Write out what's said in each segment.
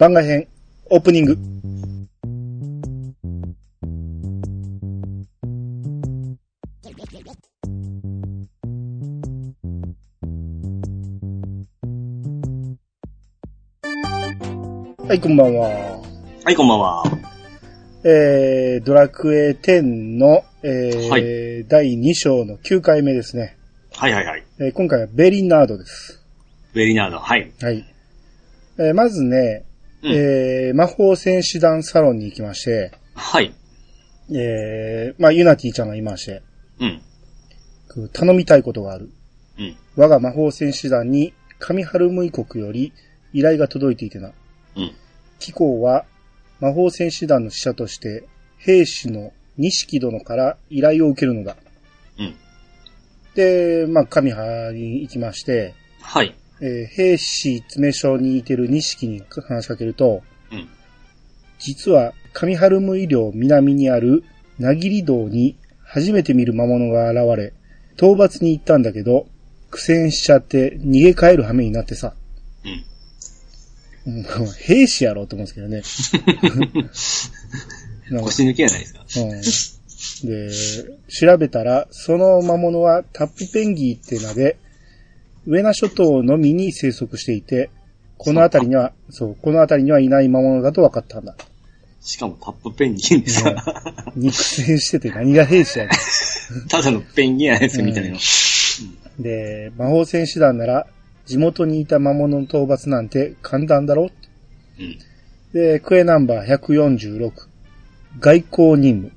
番外編、オープニング。はい、こんばんは。はい、こんばんは。えー、ドラクエ10の、えーは第2章の9回目ですね。はいはいはい。えー今回はベリナードです。ベリナード。はい。はい。えーまずね、うんえー魔法戦士団サロンに行きまして、はい。えーまあ、ユナティちゃんがいまして、うん。頼みたいことがある。うん。我が魔法戦士団に上春無国より依頼が届いていてな。うん。貴公は魔法戦士団の使者として兵士の錦殿から依頼を受けるのだ。うん。で、まあ、神派に行きまして、はい。えー兵士詰所にいてる錦に話しかけると、うん。実は上春無医療南にある名切道に初めて見る魔物が現れ、討伐に行ったんだけど、苦戦しちゃって逃げ帰る羽目になってさ。うん。うん兵士やろうと思うんですけどね。腰抜けやないですか。うん、で、調べたら、その魔物はタップペンギーって名で、上名諸島のみに生息していて、この辺りには、そう、この辺りにはいない魔物だと分かったんだ。しかもタップペンギンですか。肉戦してて何が兵士やね ただのペンギンやないですか、みたいな。んで、魔法戦士団なら、地元にいた魔物の討伐なんて簡単だろうん。で、クエナンバー146、外交任務。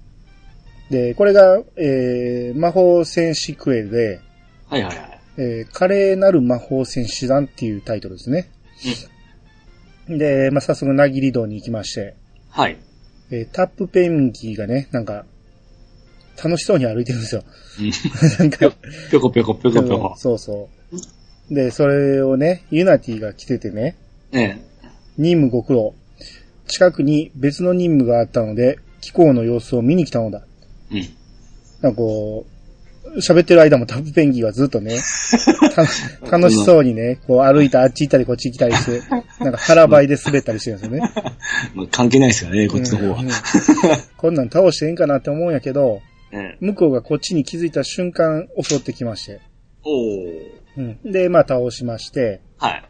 で、これが、えー、魔法戦士クエで、はいはいはい。えー、華麗なる魔法戦士団っていうタイトルですね。で、まあ、早速、なぎり道に行きまして、はい。えータップペンギーがね、なんか、楽しそうに歩いてるんですよ。うん。なんか、ぴょこぴょこぴょこぴょこ。そうそう。で、それをね、ユナティが来ててね、ね任務ご苦労。近くに別の任務があったので、気候の様子を見に来たのだ。え。うん。なんかこう、喋ってる間もタップペンギーはずっとね、た楽しそうにね、こう歩いたあっち行ったりこっち行ったりして、なんか腹ばいで滑ったりしてるんですよね。まあ、関係ないですからね、こっちの方はうん。うんこんなん倒してええんかなって思うんやけど、ね向こうがこっちに気づいた瞬間襲ってきまして。おー。うん、で、まあ倒しまして、はい。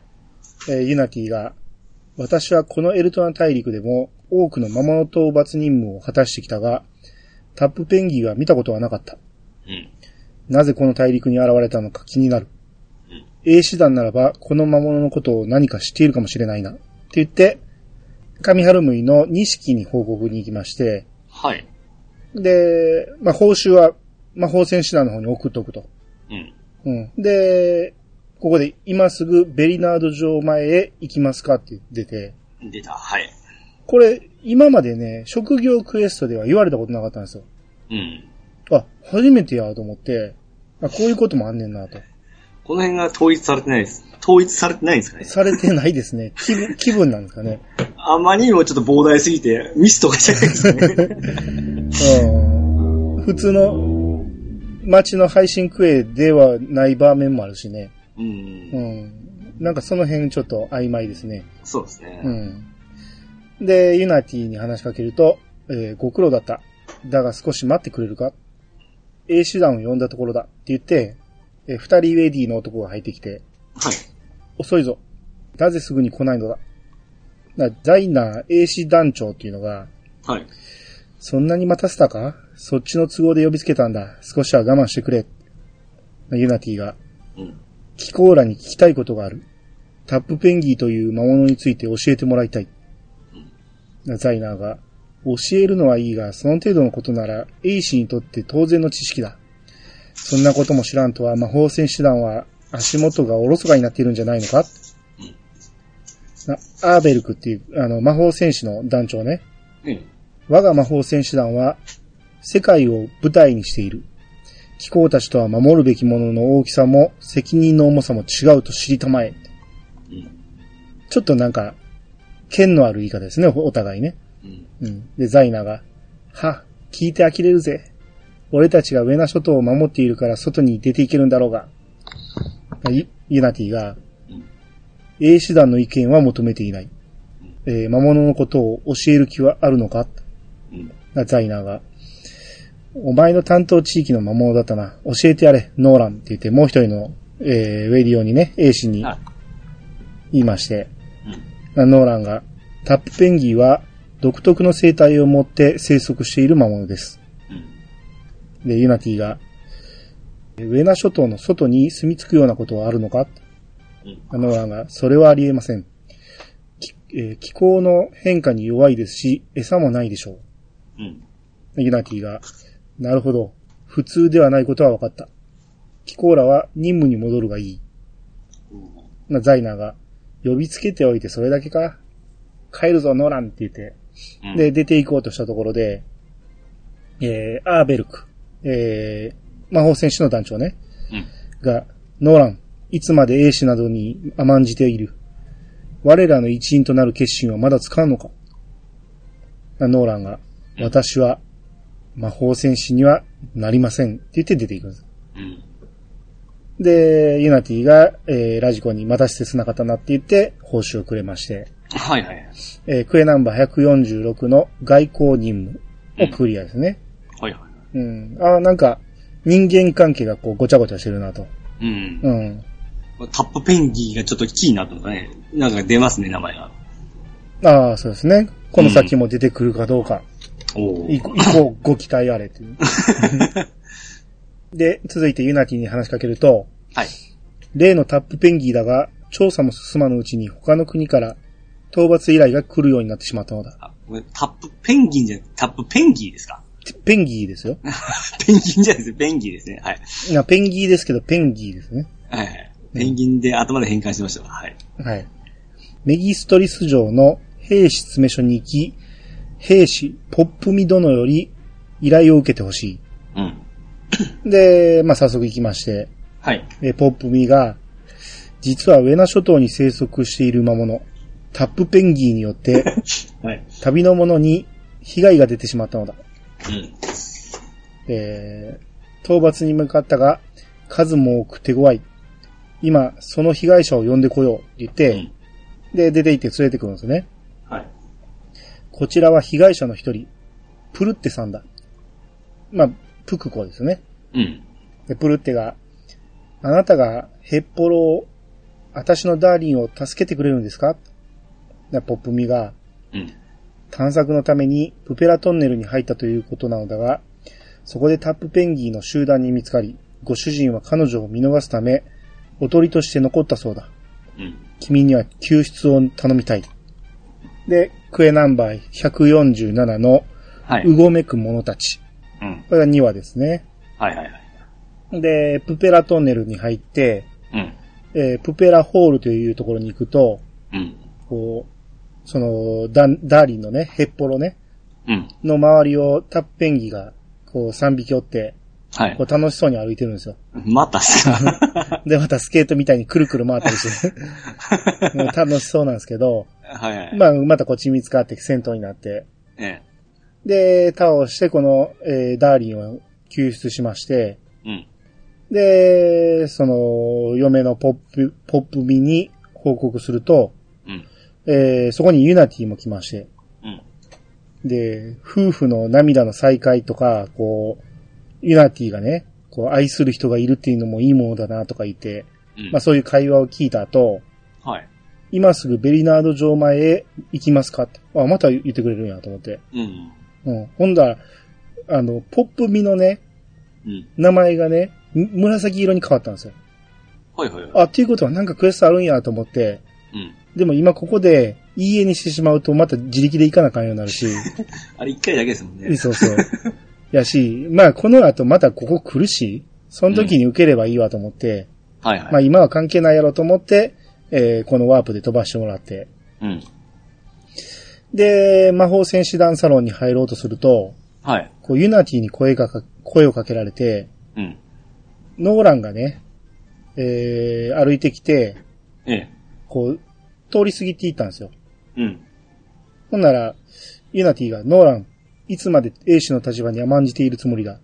えーユナティが、私はこのエルトナ大陸でも多くの魔物討伐任務を果たしてきたが、タップペンギーは見たことはなかった。うん。なぜこの大陸に現れたのか気になる。うん英師団ならば、この魔物のことを何か知っているかもしれないな。って言って、上春ムイの錦に報告に行きまして、はい。で、まあ、報酬は魔法戦士団の方に送っとくと。うん。うん。で、ここで今すぐベリナード城前へ行きますかって出て、出た。はい。これ、今までね、職業クエストでは言われたことなかったんですよ。うん。あ、初めてやと思って、あこういうこともあんねんなと。この辺が統一されてないです。統一されてないんですかね。されてないですね。気分、気分なんですかね。あまりにもちょっと膨大すぎて、ミスとかじゃないですかね。うん。普通の街の配信クエではない場面もあるしね。うんう。ん。なんかその辺ちょっと曖昧ですね。そうですね。うん。で、ユナティに話しかけると、えーご苦労だった。だが少し待ってくれるか ?A 手段を呼んだところだ。って言って、えー二人ウェディの男が入ってきて、はい。遅いぞ。なぜすぐに来ないのだ？なザイナー A 師団長っていうのが、はい。そんなに待たせたか？そっちの都合で呼びつけたんだ。少しは我慢してくれ。ユナティが、うん。キコーラに聞きたいことがある。タップペンギーという魔物について教えてもらいたい。ザイナーが、教えるのはいいが、その程度のことなら、エイシにとって当然の知識だ。そんなことも知らんとは魔法戦士団は足元がおろそかになっているんじゃないのか、なアーベルクっていう、あの、魔法戦士の団長ね。うん。我が魔法戦士団は、世界を舞台にしている。気候たちとは守るべきものの大きさも、責任の重さも違うと知りたまえ。うん。ちょっとなんか、剣のある言い方ですね、お互いね。うん。うん。で、ザイナが、は、聞いて呆れるぜ。俺たちが上名諸島を守っているから外に出ていけるんだろうが。ユユナティが、うん。A 手段の意見は求めていない。えー魔物のことを教える気はあるのか？うん。なザイナーが。お前の担当地域の魔物だったな。教えてやれ、ノーランって言って、もう一人の、えーウェディオにね、A 氏にはい。言いまして、うん。ノーランが、タップペンギーは独特の生態を持って生息している魔物です。うん。で、ユナティが、ウェナ諸島の外に住み着くようなことはあるのか？うん。ノーランが、それはありえません。きえー気候の変化に弱いですし、餌もないでしょう。うん。ユナティが、なるほど。普通ではないことは分かった。キコーラは任務に戻るがいい。なザイナーが、呼びつけておいてそれだけか帰るぞ、ノーランって言って、うん。で、出て行こうとしたところで、えー、アーベルク、えー、魔法戦士の団長ね、うん。が、ノーラン、いつまで英士などに甘んじている。我らの一員となる決心はまだ使うのかノーランが、うん私は魔法戦士にはなりませんって言って出ていくんです。うん。で、ユナティが、えー、ラジコにまたして繋がったなって言って報酬をくれまして、はいはい。えークエナンバー146の外交任務をクリアですね。はいはい。うん。あーなんか、人間関係がこうごちゃごちゃしてるなと。うん。うん。タップペンギーがちょっとキーになったのかね。なんか出ますね、名前が。ああ、そうですね。この先も出てくるかどうか。お以降、以降ご期待あれっていう。で、続いてユナティに話しかけると、はい。例のタップペンギーだが、調査も進まぬうちに他の国から討伐依頼が来るようになってしまったのだ。あこれタップペンギンじゃ、タップペンギーですか？ペンギーですよ。ペンギンじゃないですペンギーですね。はい。いやペンギーですけど、ペンギーですね。はいはい。ペンギンで頭で変換してましたわ。はい。はい。メギストリス城の兵士詰め所に行き、兵士ポップミ殿より依頼を受けてほしうん。い。で、まあ、早速行きまして、はい。えポップミが、実はウェナ諸島に生息している魔物、タップペンギーによって、はい。旅の者に被害が出てしまったのだ。うん。えー、討伐に向かったが、数も多く手強い。今、その被害者を呼んでこようって言って、うんで、出て行って連れてくるんですね。はい。こちらは被害者の一人、プルッテさんだ。まあ、プクコですね。うん。で、プルッテが、あなたがヘッポロを、私のダーリンを助けてくれるんですか？でポップミが、うん。探索のためにプペラトンネルに入ったということなのだが、そこでタップペンギーの集団に見つかり、ご主人は彼女を見逃すため、おとりとして残ったそうだ。うん。君には救出を頼みたい。で、クエナンバー147のはい。うごめく者たち。うん。これが2話ですね。はいはいはい。で、プペラトンネルに入って、うん。えープペラホールというところに行くと、うん。こう、その、ダーリンのね、ヘッポロね、うん。の周りをタップペンギが、こう3匹おって、はいこ。う楽しそうに歩いてるんですよ。またっすかで、またスケートみたいにくるくる回ったりして、も う楽しそうなんですけど、はいはい。まあ、またこっち見つかって戦闘になって、えで、倒してこの、えーダーリンを救出しまして、え。うん。で、その、嫁のポップ、ポップミに報告すると、うん。えーそこにユナティも来まして、うん。で、夫婦の涙の再会とか、こう、ユナティがね、こう、愛する人がいるっていうのもいいものだなとか言って、うん。まあそういう会話を聞いた後、はい。今すぐベリナード城前へ行きますかって。あ、また言ってくれるんやと思って。うん。うん。ほんだら、あの、ポップミのね、うん。名前がね、む紫色に変わったんですよ。はいはいはい。あ、っていうことはなんかクエストあるんやと思って、うん。でも今ここで、いいえにしてしまうとまた自力で行かなあかんようになるし、あれ一回だけですもんね。そうそう。やし、まあこの後またここ来るし、その時に受ければいいわと思って、はいはい。まあ今は関係ないやろと思って、えーこのワープで飛ばしてもらって、うん。で、魔法戦士団サロンに入ろうとすると、はい。こうユナティに声がか、声をかけられて、うん。ノーランがね、えー歩いてきて、ええ。こう、通り過ぎていったんですよ。うん。ほんなら、ユナティが、ノーラン、いつまで A 氏の立場に甘んじているつもりだ。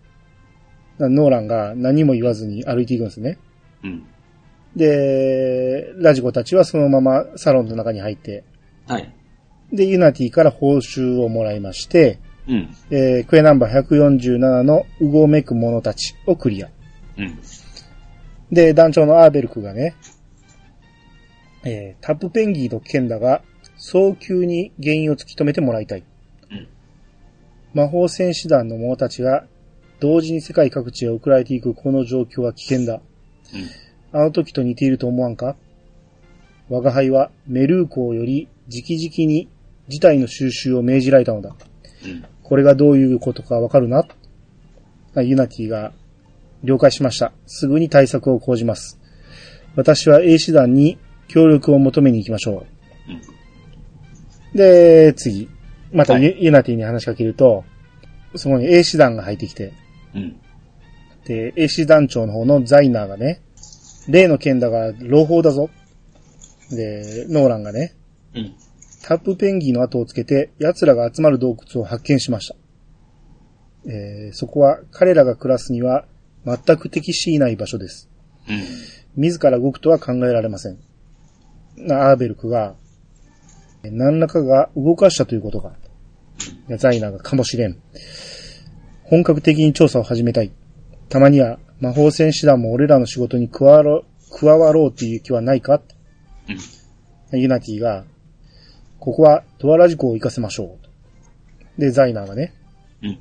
だノーランが何も言わずに歩いていくんですね。うん。で、ラジコたちはそのままサロンの中に入って、はい。で、ユナティから報酬をもらいまして、うん。えークエナンバー147のうごめく者たちをクリア。うん。で、団長のアーベルクがね、えータップペンギーとケンダが早急に原因を突き止めてもらいたい。うん魔法戦士団の者たちが同時に世界各地へ送られていくこの状況は危険だ。あの時と似ていると思わんか？我が輩はメルー校より直々に事態の収集を命じられたのだ。うん。これがどういうことかわかるな？あユナティが、了解しました。すぐに対策を講じます。私は A 師団に協力を求めに行きましょう。で、次。またはいユ,、ユナティに話しかけると、そこに A 師団が入ってきて、うん。で、A 師団長の方のザイナーがね、例の件だが朗報だぞ。で、ノーランがね、うん。タップペンギンの後をつけて奴らが集まる洞窟を発見しました。えーそこは彼らが暮らすには全く適しない場所です。うん。自ら動くとは考えられません。なアーベルクが、何らかが動かしたということが、ザイナーがかもしれん。本格的に調査を始めたい。たまには魔法戦士団も俺らの仕事に加わろう、加わろうっていう気はないか？ユナティが、ここはドアラジコを行かせましょう。で、ザイナーがね、うん。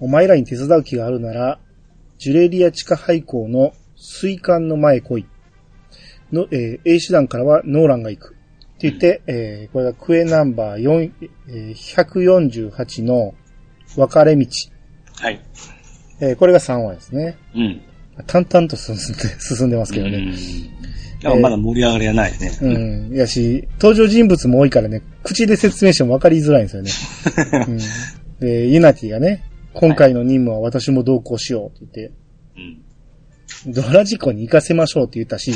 お前らに手伝う気があるなら、ジュレリア地下廃校の水管の前へ来い。の、えー A 手段からはノーランが行く。って言って、えーこれがクエナンバー4、えー148の分かれ道。はい。えーこれが3話ですね。うん。淡々と進んで、進んでますけどね。うん。でもまだ盛り上がりはないね。うん。やし、登場人物も多いからね、口で説明しても分かりづらいんですよね。うん。で、ユナティがね、今回の任務は私も同行しようってうん。言って、ドラジコに行かせましょうって言ったし、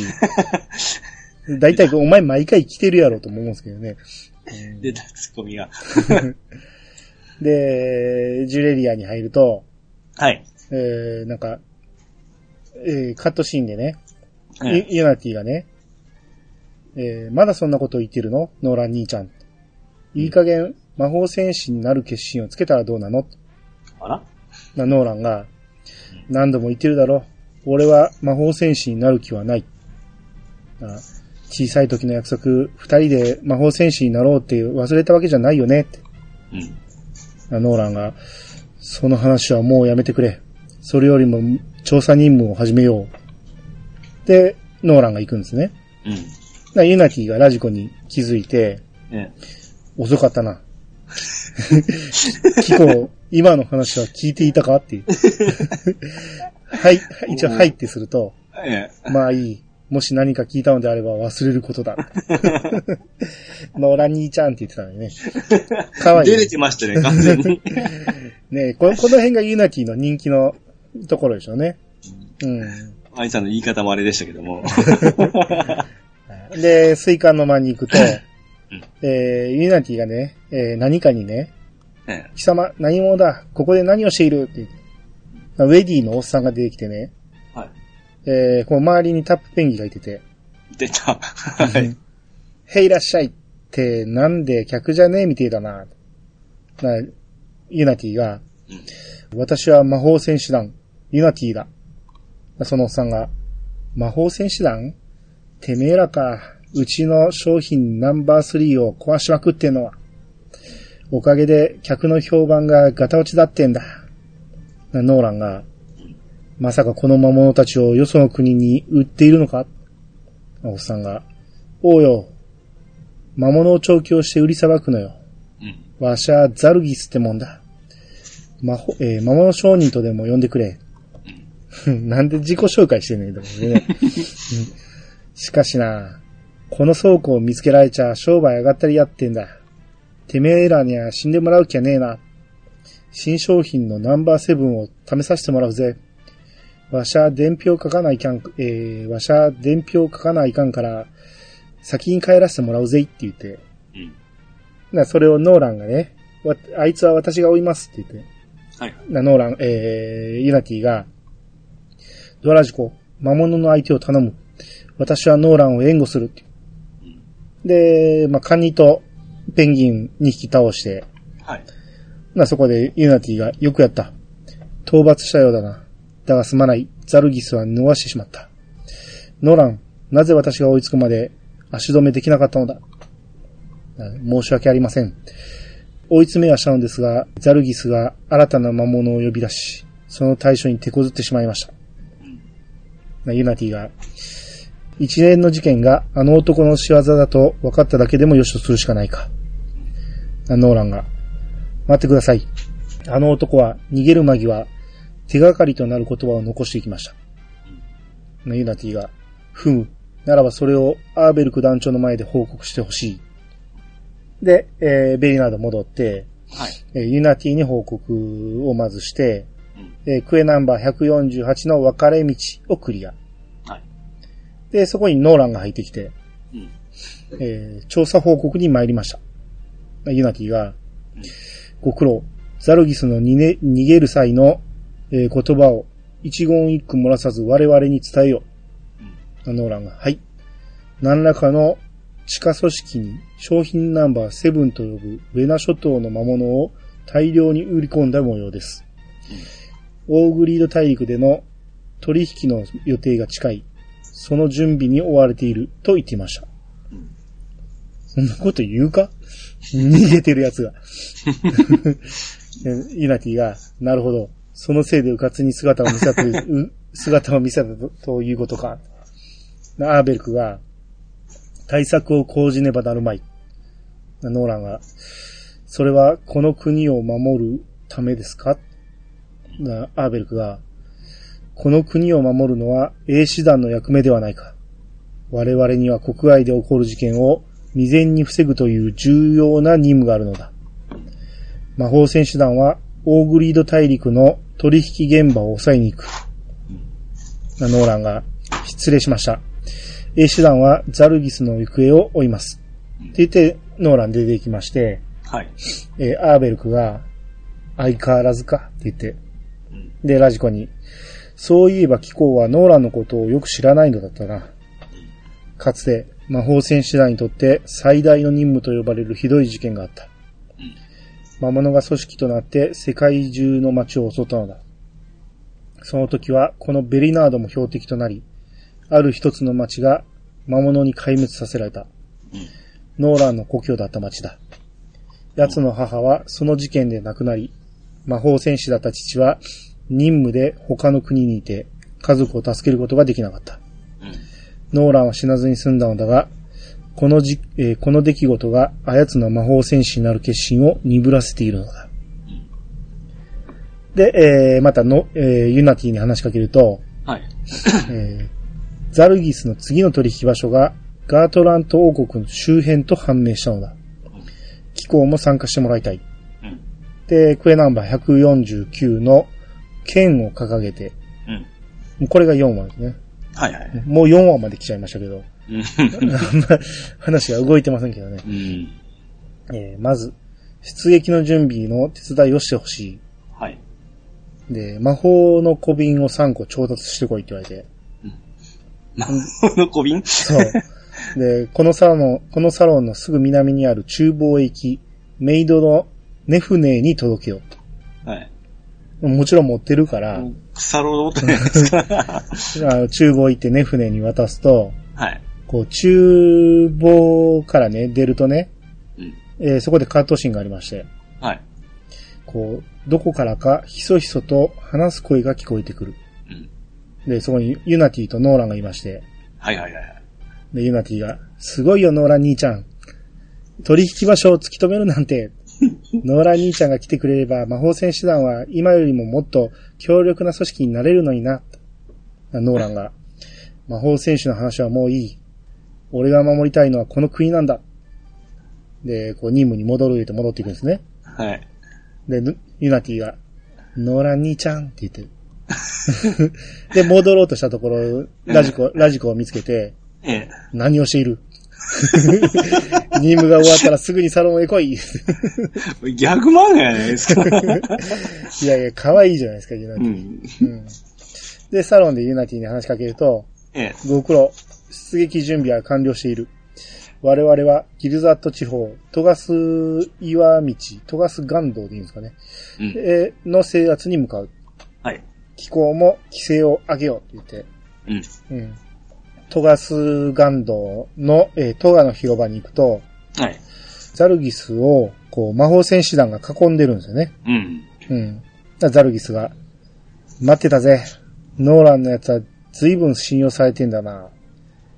だいたいお前毎回来てるやろと思うんですけどね。う ん出た、ツッコミが。で、ジュレリアに入ると、はい。えー、なんか、えー、カットシーンでね、うんユユナティがね、えー、まだそんなこと言ってるの？ノーラン兄ちゃん。いい加減、魔法戦士になる決心をつけたらどうなの？あら？な、ノーランが、何度も言ってるだろ。俺は魔法戦士になる気はない。あ小さい時の約束、二人で魔法戦士になろうって忘れたわけじゃないよねって。うん。あノーランが、その話はもうやめてくれ。それよりも調査任務を始めよう。で、ノーランが行くんですね。うん。なユナティがラジコに気づいて、ね遅かったな。キコ、今の話は聞いていたかっていう。はい、一応はいってすると、ええ。まあいい。もし何か聞いたのであれば忘れることだ。ノーラン兄ちゃんって言ってたのにね。かわいい。出れてましたね、完全に。ねこの、この辺がユナティの人気のところでしょうね。うん。アイさんの言い方もあれでしたけども。で、水管の間に行くと、うんえー、ユナティがね、えー何かにね、え貴様、何者だ？ここで何をしている？って言って。ウェディのおっさんが出てきてね、え。はい。えー、この周りにタップペンギンがいてて、出た。はい。へいいらっしゃいって、なんで客じゃねえみてえだな。なユナティが、私は魔法戦士団、ユナティだ。そのおっさんが、魔法戦士団？てめえらか、うちの商品ナンバー3を壊しまくってんのは。おかげで客の評判がガタ落ちだってんだ。なノーランが、まさかこの魔物たちをよその国に売っているのか？おっさんが、おうよ。魔物を調教して売りさばくのよ。うん。わしゃザルギスってもんだ。魔法、えー魔物商人とでも呼んでくれ。なんで自己紹介してんねんだろうね。うんしかしな、この倉庫を見つけられちゃ商売上がったりやってんだ。てめえらには死んでもらう気はねえな。新商品のナンバーセブンを試させてもらうぜ。わしゃ伝票書かないかん、えー、わしゃ伝票書かないかんから、先に帰らせてもらうぜって言って。うん。な、それをノーランがね、わあいつは私が追いますって言って。はい。な、ノーラン、えー、ユナティが、ドラジコ、魔物の相手を頼む。私はノーランを援護するって。で、まあ、カニとペンギン2匹倒して、はい。まあそこでユナティがよくやった。討伐したようだな。だがすまない。ザルギスは逃してしまった。ノーラン、なぜ私が追いつくまで足止めできなかったのだ？あ申し訳ありません。追い詰めはしたのですが、ザルギスが新たな魔物を呼び出し、その対処に手こずってしまいました。まあユナティが、一連の事件があの男の仕業だと分かっただけでもよしとするしかないか。あノーランが、待ってください。あの男は逃げる間際、手がかりとなる言葉を残していきました。まあユナティが、ふむ。ならばそれをアーベルク団長の前で報告してほしい。で、えーベリナード戻って、はい。えーユナティに報告をまずして、うん。えークエナンバー148の分かれ道をクリア。はい。で、そこにノーランが入ってきて、うん。えー調査報告に参りました。ユナティが、ご苦労、ザルギスのにね逃げる際の、えー言葉を一言一句漏らさず我々に伝えようん。う。ノーランが、はい。何らかの地下組織に商品ナンバー7と呼ぶウェナ諸島の魔物を大量に売り込んだ模様です。オーグリード大陸での取引の予定が近い。その準備に追われていると言っていました。うん。そんなこと言うか？逃げてる奴が。でユナティが、なるほど。そのせいでうかつに姿を見せた、姿を見せたということか。アーベルクが、対策を講じねばなるまい。ノーランが、それはこの国を守るためですか？アーベルクが、この国を守るのは英師団の役目ではないか。我々には国外で起こる事件を未然に防ぐという重要な任務があるのだ。魔法戦士団はオーグリード大陸の取引現場を抑えに行く。ノーランが、失礼しました。英師団はザルギスの行方を追います。って言って、ノーラン出てきまして、はい。えーアーベルクが、相変わらずかって言って、うん。で、ラジコに、そういえば機構はノーランのことをよく知らないのだったな。かつて魔法戦士団にとって最大の任務と呼ばれるひどい事件があった。魔物が組織となって世界中の街を襲ったのだ。その時はこのベリナードも標的となり、ある一つの街が魔物に壊滅させられた。ノーランの故郷だった町だ。奴の母はその事件で亡くなり、魔法戦士だった父は任務で他の国にいて家族を助けることができなかった。うん。ノーランは死なずに済んだのだが、このじ、えーこの出来事があやつの魔法戦士になる決心を鈍らせているのだ。で、えーまたの、えーユナティに話しかけると、はい。えーザルギスの次の取引場所がガートラント王国の周辺と判明したのだ。機構も参加してもらいたい。うん。で、クエナンバー149の剣を掲げて、うん。もうこれが4話ですね。はいはい。もう4話まで来ちゃいましたけど、話が動いてませんけどね。うん。えーまず、出撃の準備の手伝いをしてほしはい。い。で、魔法の小瓶を3個調達してこいって言われて。魔法の小瓶？そう。で、このサロン、このサロンのすぐ南にある厨房へ行き、メイドのネフネーに届けようはい。と。もちろん持ってるから、腐ろうとないですかあの厨房行ってネフネーに渡すと、はい。こう、厨房からね、出るとね、うん。えーそこでカットシーンがありまして、はい。こう、どこからかひそひそと話す声が聞こえてくる。うん。で、そこにユナティとノーランがいまして、はいはいはいはい。で、ユナティが、すごいよ、ノーラン兄ちゃん。取引場所を突き止めるなんて。ノーラン兄ちゃんが来てくれれば、魔法戦士団は今よりももっと強力な組織になれるのにな。ノーランが、魔法戦士の話はもういい。俺が守りたいのはこの国なんだ。で、こう、任務に戻ると戻っていくんですね。はい。で、ぬユナティが、ノーラン兄ちゃんって言ってる。で、戻ろうとしたところ、ラジコ、ラジコを見つけて、ええ。何をしている？任務が終わったらすぐにサロンへ来い。いギャグ漫画やないですか。やいや、可愛いじゃないですか、ユナティ。うん。うんで、サロンでユナティに話しかけると、ええ。ご苦労、出撃準備は完了している。我々はギルザット地方、トガス岩道、トガス岩道でいいんですかね、うん。えーの制圧に向かう。はい。気候も規制を上げようって言って、うん。うん。トガス岩道の、えートガの広場に行くと、はい。ザルギスを、こう、魔法戦士団が囲んでるんですよね。うん。うん。ザルギスが、待ってたぜ。ノーランのやつは随分信用されてんだな。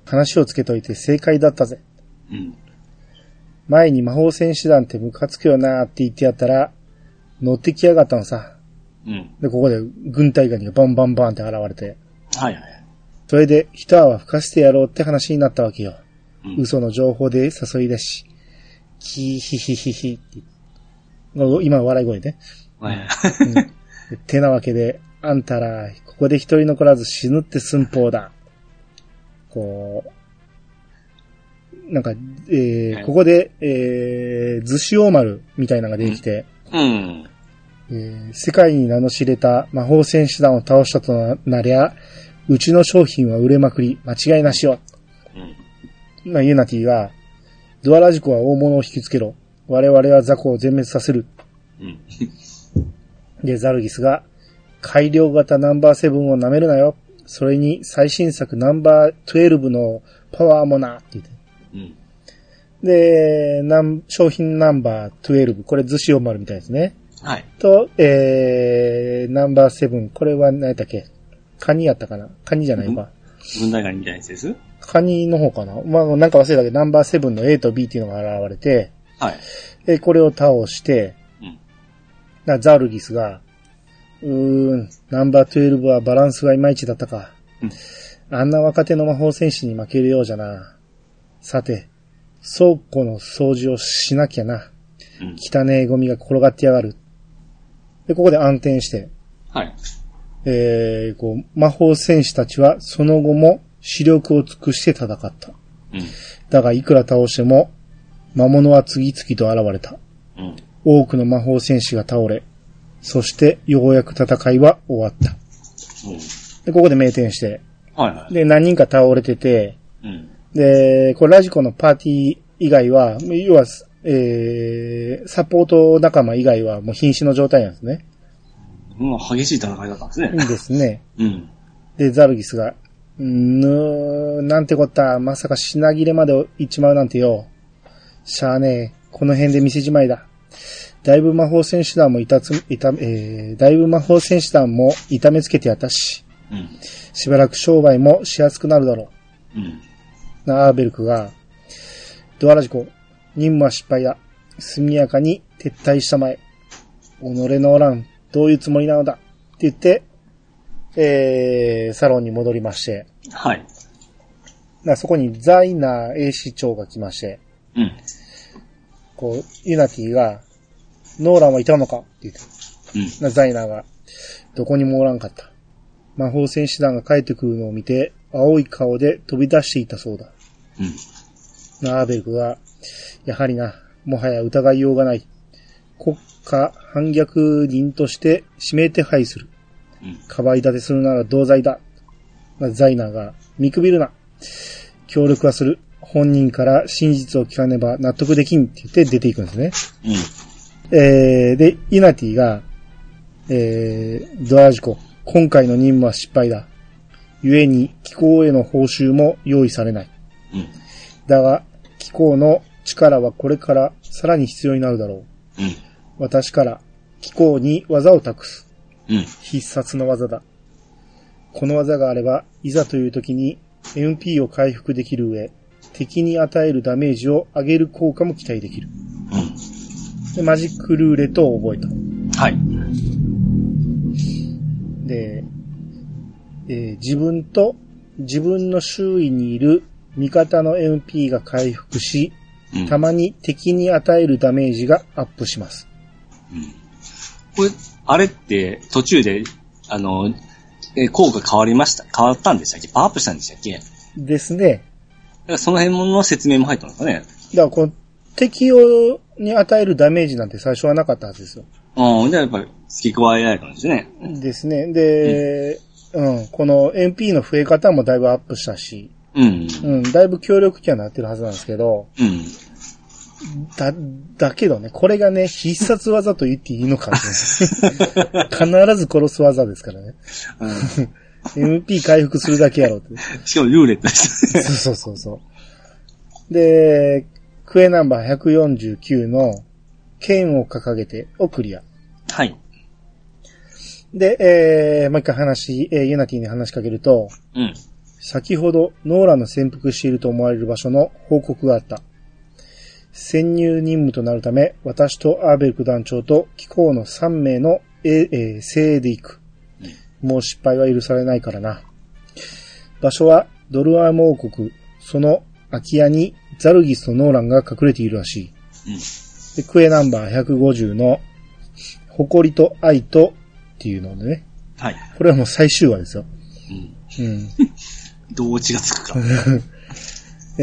話をつけといて正解だったぜ。うん。前に魔法戦士団ってムカつくよなって言ってやったら、乗ってきやがったのさ。うん。で、ここで軍隊ガニがバンバンバンって現れて、はいはい。それで一泡吹かせてやろうって話になったわけよ。うん。嘘の情報で誘い出し、キーヒヒヒヒ今の笑い声ね。はい。うん、てなわけで、あんたら、ここで一人残らず死ぬって寸法だ。こう、なんか、えーはいここで、えー、図子大丸みたいなのが出てきて、うん。えー世界に名の知れた魔法戦士団を倒したとなりゃ、うちの商品は売れまくり、間違いなしよ。うん。まあ、ユナティが、ドアラジコは大物を引きつけろ。我々は雑魚を全滅させる。うん。で、ザルギスが、改良型ナンバーセブンを舐めるなよ。それに最新作ナンバー12のパワーもな、って言って。うん。で、なん商品ナンバー12、これ図子丸みたいですね。はい。と、えー、ナンバーセブン、これは何やったっけ？カニやったかな？カニじゃないか。軍隊ガニみたいなやつです？カニの方かな？まあ、なんか忘れたけど、ナンバーセブンの A と B っていうのが現れて、はい。で、これを倒して、うん。なザルギスが、うーん、ナンバー12はバランスがいまいちだったか。うんあんな若手の魔法戦士に負けるようじゃな。さて、倉庫の掃除をしなきゃな。うん。汚ねえゴミが転がってやがる。で、ここで暗転して、はい。えー、こう、魔法戦士たちはその後も視力を尽くして戦った。うん。だがいくら倒しても、魔物は次々と現れた。うん。多くの魔法戦士が倒れ、そしてようやく戦いは終わった。うん。で、ここで名店して、はいはい。で、何人か倒れてて、うん。で、これラジコのパーティー以外は、要は、えー、サポート仲間以外はもう瀕死の状態なんですね。もう激しい戦いだったんですね。いいですね。うん。で、ザルギスが、ぬー、なんてこった、まさか品切れまで行っちまうなんてよ。しゃあねえ、この辺で店じまいだ。だいぶ魔法戦士団もいたつ、いた、えー、だいぶ魔法戦士団も痛めつけてやったし、うん。しばらく商売もしやすくなるだろうん。う。な、アーベルクが、ドアラジコ、任務は失敗だ。速やかに撤退したまえ。己のおらん、どういうつもりなのだ。って言って、えー、サロンに戻りまして、はい。なそこにザイナー A 市長が来まして、うん。こう、ユナティが、ノーランはいたのかって言って、うん。なザイナーが、どこにもおらんかった。魔法戦士団が帰ってくるのを見て、青い顔で飛び出していたそうだ。うん。なアーベルクが、やはりな、もはや疑いようがない。国家反逆人として指名手配する。うん。かばい立てするなら同罪だ。まあザイナーが、見くびるな。協力はする。本人から真実を聞かねば納得できんって言って出ていくんですね。うん。えー、で、イナティが、えー、ドアジコ、今回の任務は失敗だ。故に、気候への報酬も用意されない。うん。だが、気候の力はこれからさらに必要になるだろう。うん。私から、気候に技を託す。うん。必殺の技だ。この技があれば、いざという時に MP を回復できる上、敵に与えるダメージを上げる効果も期待できる。うん。でマジックルーレットを覚えた。はい。で、えー自分と自分の周囲にいる味方の MP が回復し、うん。たまに敵に与えるダメージがアップします。これ、あれって途中で、あの、えー効果変わりました？変わったんでしたっけ？パワーアップしたんでしたっけ？だかですね。らその辺の説明も入ったんですかね？だからこの敵をに与えるダメージなんて最初はなかったはずですよ。うん。じゃあやっぱり付け加えられたんですね。ですね。で、うん、この MP の増え方もだいぶアップしたし、うん。うん、だいぶ協力機はなってるはずなんですけど、うん。だ、だけどね、これがね、必殺技と言っていいのかね、必ず殺す技ですからね。MP 回復するだけやろって。しかもルーレットです。そうそうそうそう。で、クエナンバー149の剣を掲げてをクリア。はい。で、えー、もう一回話、えーユナティに話しかけると、うん。先ほどノーランの潜伏していると思われる場所の報告があった。潜入任務となるため、私とアーベルク団長と機構の3名の、え精鋭で行く。もう失敗は許されないからな。場所はドルアーム王国、その空き家にザルギスとノーランが隠れているらしい。うん。で、クエナンバー150の、誇りと愛とっていうのでね。はい。これはもう最終話ですよ。うん。うん。どう血がつくか。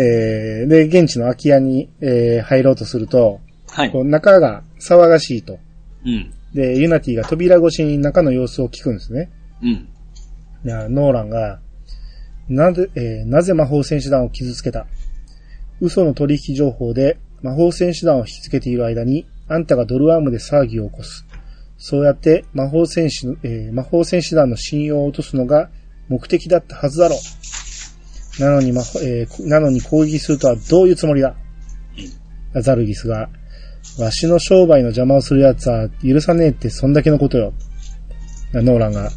えー、で、現地の空き家に、えー入ろうとすると、はいこ。う中が騒がしいと。うん。で、ユナティが扉越しに中の様子を聞くんですね。うん。いやノーランが、なぜ、えーなぜ魔法戦士団を傷つけた？嘘の取引情報で魔法戦士団を引きつけている間に、あんたがドルアームで騒ぎを起こす。そうやって魔法戦士の、えー魔法戦士団の信用を落とすのが目的だったはずだろう。なのに魔法、えーなのに攻撃するとはどういうつもりだ？ザルギスが、わしの商売の邪魔をする奴は許さねえってそんだけのことよ。ノーランが、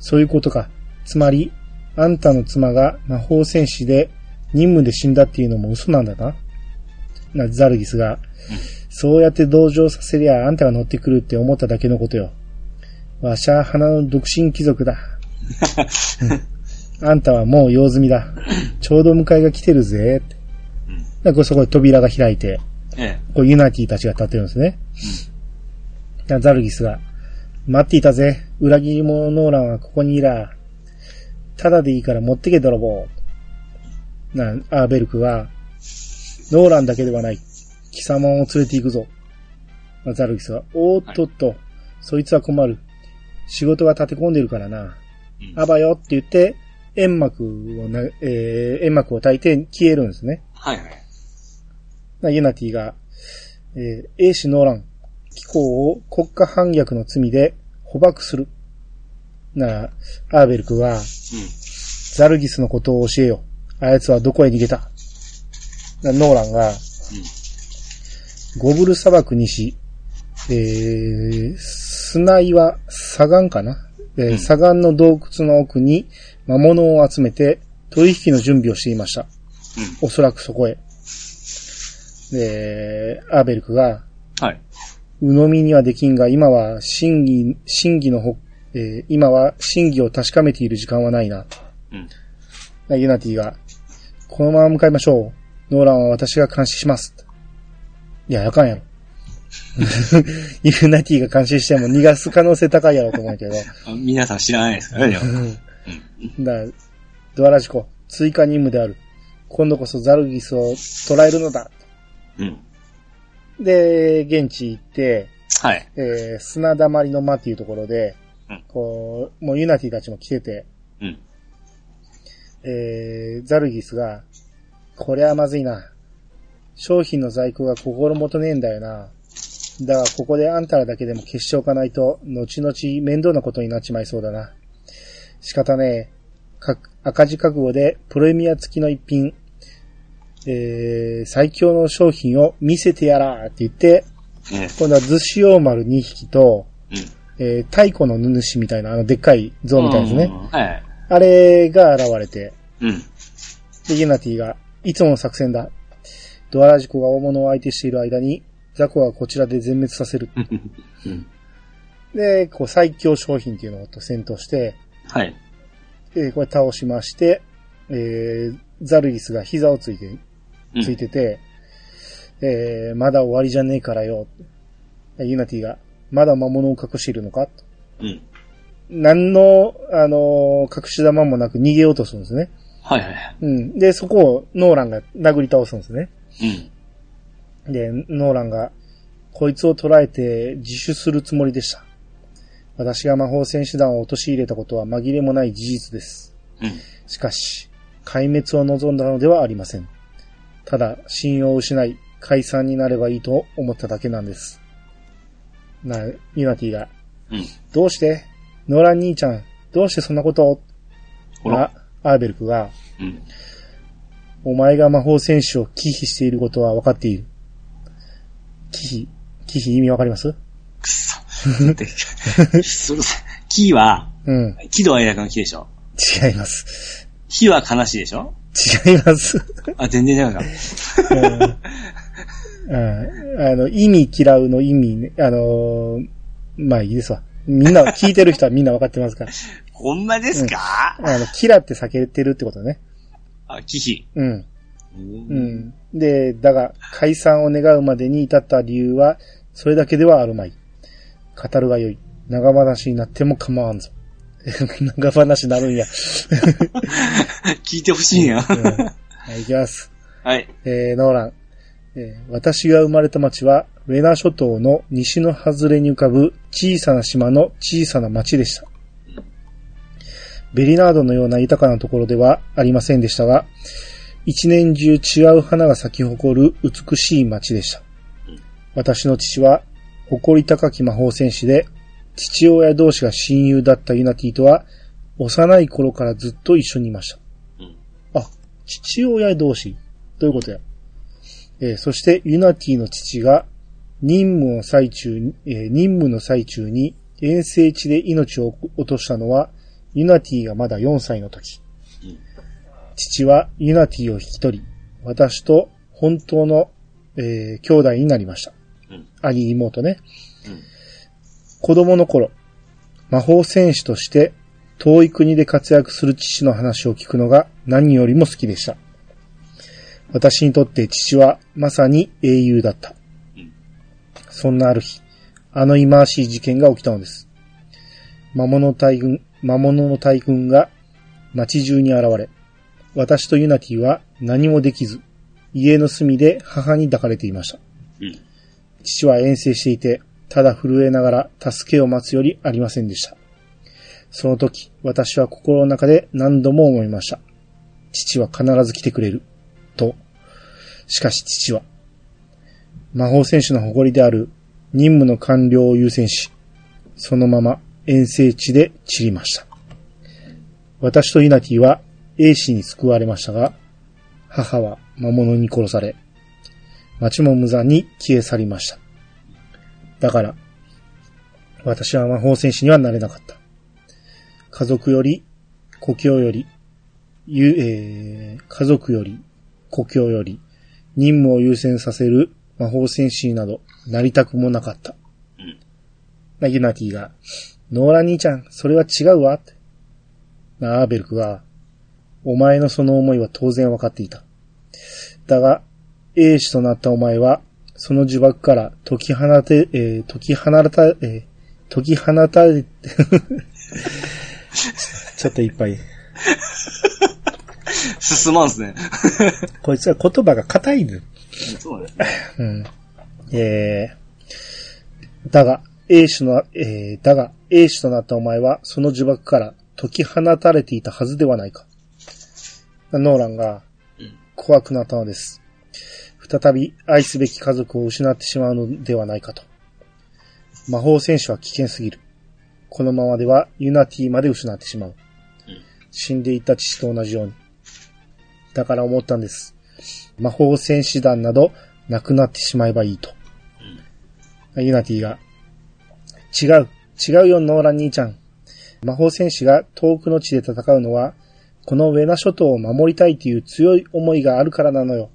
そういうことか。つまり、あんたの妻が魔法戦士で任務で死んだっていうのも嘘なんだな。なザルギスが、そうやって同情させりゃあんたが乗ってくるって思っただけのことよ。わしゃ花の独身貴族だ。うんあんたはもう用済みだ。ちょうど迎えが来てるぜ。うん。でこれそこで扉が開いて、ええ。こうユナティたちが立ってるんですね。でザルギスが、待っていたぜ。裏切り者ノーランはここにいら。ただでいいから持ってけ泥棒。な、アーベルクは、ノーランだけではない。貴様を連れて行くぞ。ザルギスは、おーっとっと、そいつは困る。仕事が立て込んでるからな。うんあばよって言って、煙幕をな、えー、煙幕を焚いて消えるんですね。はいはい。なユナティが、えー、英氏ノーラン、機構を国家反逆の罪で捕獲する。な、アーベルクは、うザルギスのことを教えよ。あやつはどこへ逃げたなノーランが、ん。うん。ゴブル砂漠西、えー、砂岩砂岩かな、えーうん砂岩の洞窟の奥に魔物を集めて取引の準備をしていました。おそらくそこへ。で、アーベルクが、うん。はい。鵜呑みにはできんが、今は真偽、真偽のほ、えー今は真偽を確かめている時間はないな。うん。ユナティが、このまま向かいましょう。ノーランは私が監視します。いや、あかんやろ。ユナティが監視しても逃がす可能性高いやろと思うけど。あ 皆さん知らないですからね、だドアラジコ、追加任務である。今度こそザルギスを捕らえるのだ。うん。で、現地行って、はい。えー砂溜まりの間っていうところで、うんこう、もうユナティたちも来てて、うん。えーザルギスが、これはまずいな。商品の在庫が心もとねえんだよな。だがここであんたらだけでも消しておかないと、後々面倒なことになっちまいそうだな。仕方ねえ。か赤字覚悟でプレミア付きの一品、えー最強の商品を見せてやらーって言って、ええ。今度はズシオーマル2匹と、うん。えー太古の主みたいな、あの、でっかい像みたいですね。うんはい。あれが現れて、うん。で、ユナティが、いつもの作戦だ。ドアラジコが大物を相手している間に、ザコはこちらで全滅させる。うん。で、こう、最強商品っていうのと戦闘して、はい。えーこれ倒しまして、えーザルギスが膝をついて、うんついてて、えーまだ終わりじゃねえからよ。ユナティが、まだ魔物を隠しているのか？とうん。何の、あのー隠し玉もなく逃げようとするんですね。はいはいはい。うん。で、そこをノーランが殴り倒すんですね。うん。で、ノーランが、こいつを捕らえて自首するつもりでした。私が魔法戦士団を陥れたことは紛れもない事実です。うん。しかし、壊滅を望んだのではありません。ただ、信用を失い、解散になればいいと思っただけなんです。な、ユナティが、うん。どうしてノーラン兄ちゃん、どうしてそんなことを？ほら。あアーベルクが、うん。お前が魔法戦士を忌避していることは分かっている。忌避、忌避意味わかります？くっそ。でそれキーは、うん。喜怒哀楽の木でしょ？違います。火は悲しいでしょ？違います。あ、全然違うか。うんうんあの、意味嫌うの意味ね、あのーまあいいですわ。みんな、聞いてる人はみんな分かってますから。ほんまですか、あの、キラって避けてるってことね。あ、忌避。うん。う。うんん。で、だが、解散を願うまでに至った理由は、それだけではあるまい。語るがよい。長話になっても構わんぞ。長話になるんや。聞いてほしいんや。うん、はい、いきます。はい。えー、ノーラン。えー私が生まれた町は、ウェナ諸島の西の外れに浮かぶ小さな島の小さな町でした。ベリナードのような豊かなところではありませんでしたが、一年中違う花が咲き誇る美しい町でした。私の父は、誇り高き魔法戦士で、父親同士が親友だったユナティとは、幼い頃からずっと一緒にいました。うんあ、父親同士？どういうことや？えーそして、ユナティの父が、任務の最中に、えー任務の最中に、遠征地で命を落としたのは、ユナティがまだ4歳の時。うん父はユナティを引き取り、私と本当の、えー兄弟になりました。うん。兄、妹ね。うん。子供の頃、魔法戦士として遠い国で活躍する父の話を聞くのが何よりも好きでした。私にとって父はまさに英雄だった。うんそんなある日、あの忌まわしい事件が起きたのです。魔物大軍、魔物の大軍が街中に現れ、私とユナティは何もできず、家の隅で母に抱かれていました。父は遠征していて、ただ震えながら助けを待つよりありませんでした。その時、私は心の中で何度も思いました。父は必ず来てくれる。と。しかし父は、魔法戦士の誇りである任務の完了を優先し、そのまま遠征地で散りました。私とユナティは英死に救われましたが、母は魔物に殺され、町も無残に消え去りました。だから、私は魔法戦士にはなれなかった。家族より、故郷より、ゆ、えー、家族より、故郷より、任務を優先させる魔法戦士など、なりたくもなかった。うん。な、ユナティが、ノーラ兄ちゃん、それは違うわ。ってな、アーベルクが、お前のその思いは当然わかっていた。だが、英士となったお前は、その呪縛から解き放て、えー解き放た、えー解き放たれ、ちょっといっぱい。進まんすね。こいつは言葉が硬いね。そうね。うん。えー、だが、英士の、えー、だが、英士となったお前は、その呪縛から解き放たれていたはずではないか。ノーランがうん。怖くなったのです。再び愛すべき家族を失ってしまうのではないかと。魔法戦士は危険すぎる。このままではユナティまで失ってしまう。死んでいた父と同じように。だから思ったんです。魔法戦士団などなくなってしまえばいいと。ユナティが、違う、違うよ、ノーラン兄ちゃん。魔法戦士が遠くの地で戦うのは、このウェナ諸島を守りたいという強い思いがあるからなのよ。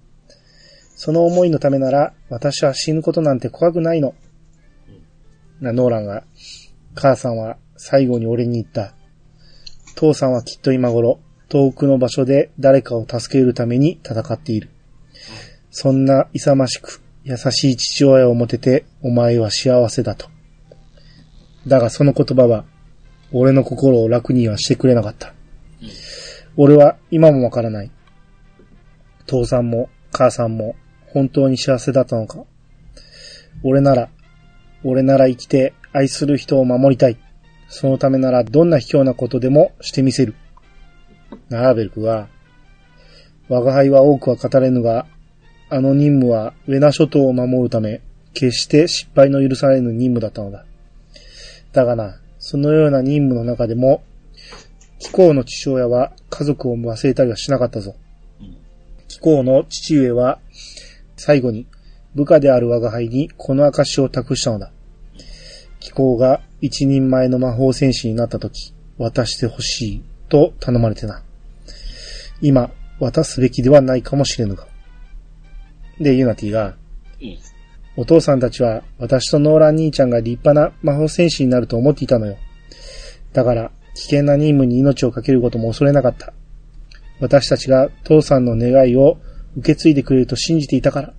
その思いのためなら、私は死ぬことなんて怖くないの。な、ノーランが、母さんは最後に俺に言った。父さんはきっと今頃、遠くの場所で誰かを助けるために戦っている。そんな勇ましく優しい父親を持ててお前は幸せだと。だがその言葉は俺の心を楽にはしてくれなかった。俺は今もわからない。父さんも母さんも本当に幸せだったのか。俺なら、俺なら生きて愛する人を守りたい。そのためならどんな卑怯なことでもしてみせる。なアーベルクは、我が輩は多くは語れぬが、あの任務はウェナ諸島を守るため、決して失敗の許されぬ任務だったのだ。だがな、そのような任務の中でも、貴公の父親は家族を忘れたりはしなかったぞ。貴公の父上は、最後に部下である我が輩にこの証を託したのだ。貴公が一人前の魔法戦士になった時、渡してほしいと頼まれてな。今、渡すべきではないかもしれぬが。で、ユナティが、うん。お父さんたちは私とノーラン兄ちゃんが立派な魔法戦士になると思っていたのよ。だから、危険な任務に命を懸けることも恐れなかった。私たちが父さんの願いを受け継いでくれると信じていたから。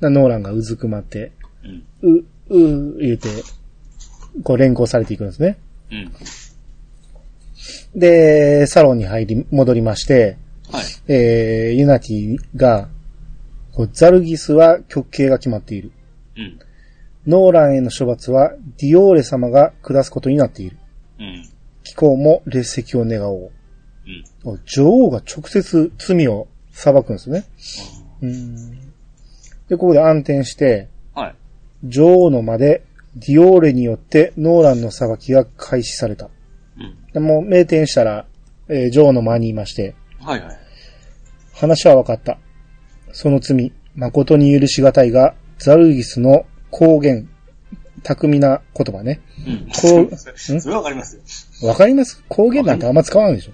なノーランがうずくまって、うん。う、う、言うて、こう連行されていくんですね。うん。で、サロンに入り、戻りまして、はい。えー、ユナティが、こうザルギスは極刑が決まっている。うん。ノーランへの処罰はディオーレ様が下すことになっている。うん。気候も列席を願おう。うん。女王が直接罪を裁くんですね。うんで、ここで暗転して、はい。女王の間でディオーレによってノーランの裁きが開始された。うん。でもう明転したら、えー女王の間にいまして、はいはい。話は分かった。その罪、誠に許しがたいが、ザルギスの公言、巧みな言葉ね。うん。こう それはわかりますよ。わかります？公言なんてあんま使わないでしょ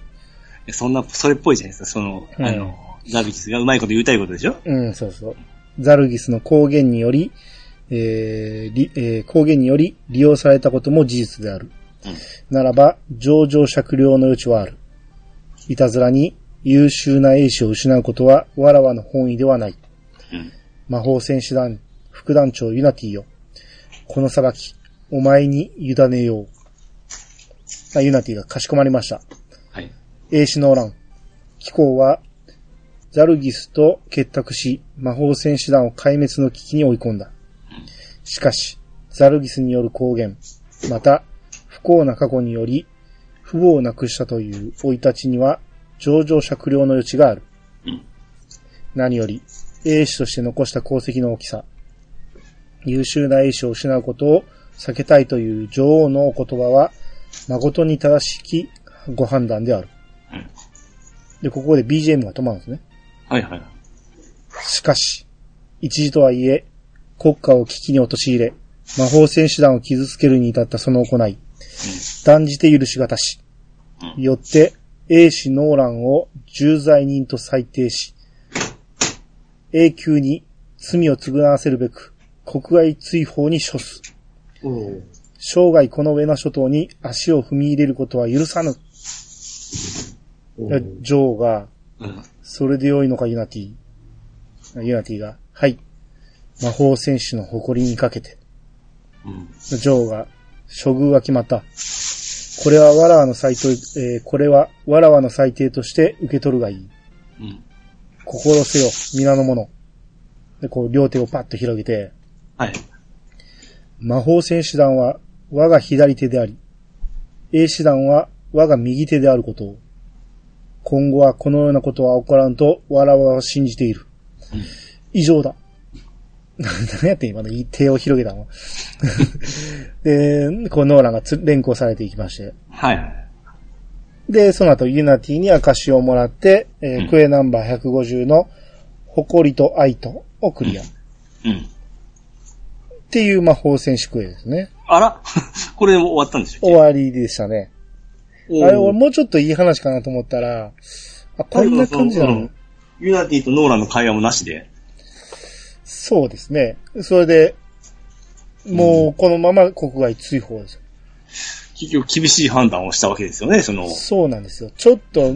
そんな、それっぽいじゃないですか。その、うんあの、ザビキスがうまいこと言いたいことでしょ？うん、そうそう。ザルギスの公言により、えーりえー公言により利用されたことも事実である。ならば、上場酌量の余地はある。いたずらに優秀な英士を失うことは、わらわの本意ではない。うん。魔法戦士団、副団長ユナティよ。この裁き、お前に委ねよう。あユナティがかしこまりました。はい。英士ノーラン。機構は、ザルギスと結託し、魔法戦士団を壊滅の危機に追い込んだ。しかし、ザルギスによる公言、また、不幸な過去により、父母を亡くしたという生い立ちには、上場酌量の余地がある。何より、英士として残した功績の大きさ、優秀な英士を失うことを避けたいという女王のお言葉は、誠に正しきご判断である。で、ここで BGM が止まるんですね。はいはい。しかし、一時とはいえ、国家を危機に陥れ、魔法戦士団を傷つけるに至ったその行い、断じて許しがたし、うんよって、英士ノーランを重罪人と裁定し、永久に罪を償わせるべく、国外追放に処す。生涯この上な諸島に足を踏み入れることは許さぬ。女王が、うん。それで良いのか、ユナティ。ユナティが、はい。魔法戦士の誇りにかけて。うん。ジョーが、処遇は決まった。これはわらわの最低、えーこれはわらわの最低として受け取るがいい。うん。心せよ、皆の者。で、こう、両手をパッと広げて、はい。魔法戦士団は我が左手であり、英士団は我が右手であることを。今後はこのようなことは起こらんとわらわは信じている。うん以上だ。何やってん？今の手を広げたの で、こうノーランがつ連行されていきまして。はいはい。で、その後ユナティに証をもらって、えーうんクエナンバー150の誇りと愛とをクリア。っうん。ていう魔法戦士クエですね。あら？これでも終わったんでしょ終わりでしたね。あれ、俺もうちょっといい話かなと思ったら、あ、こんな感じなの、うんユナティとノーランの会話もなしで。そうですね。それで、もうこのまま国外追放ですよ。結局厳しい判断をしたわけですよね、その。そうなんですよ。ちょっと、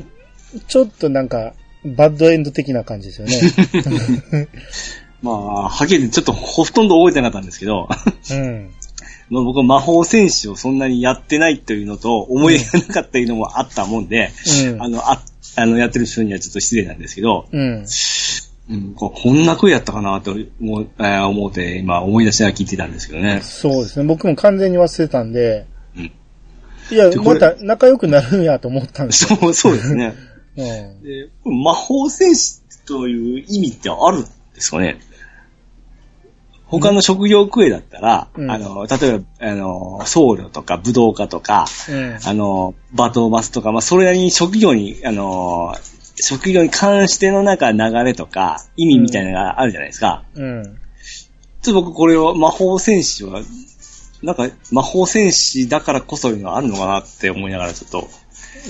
ちょっとなんか、バッドエンド的な感じですよね。まあ、はっきりちょっとほとんど覚えてなかったんですけど、うん。まあ僕は魔法戦士をそんなにやってないというのと、思い入れがなかったというのもあったもんで、うんあの、あ、あの、やってる人にはちょっと失礼なんですけど、うん。うん、ここんな声やったかなと思う、えー思うて、今思い出しながら聞いてたんですけどね。そうですね。僕も完全に忘れたんで、うん。いや、また仲良くなるんやと思ったんですよ。そう、そうですね。うん。で、魔法戦士という意味ってあるんですかね？他の職業クエだったら、うんあの、例えば、あの、僧侶とか武道家とか、うん。あの、バトーバスとか、まあ、それなりに職業に、あの、職業に関してのなんか流れとか、意味みたいなのがあるじゃないですか。うん。ちょっと僕これを魔法戦士は、なんか魔法戦士だからこそいうのがあるのかなって思いながらちょっと、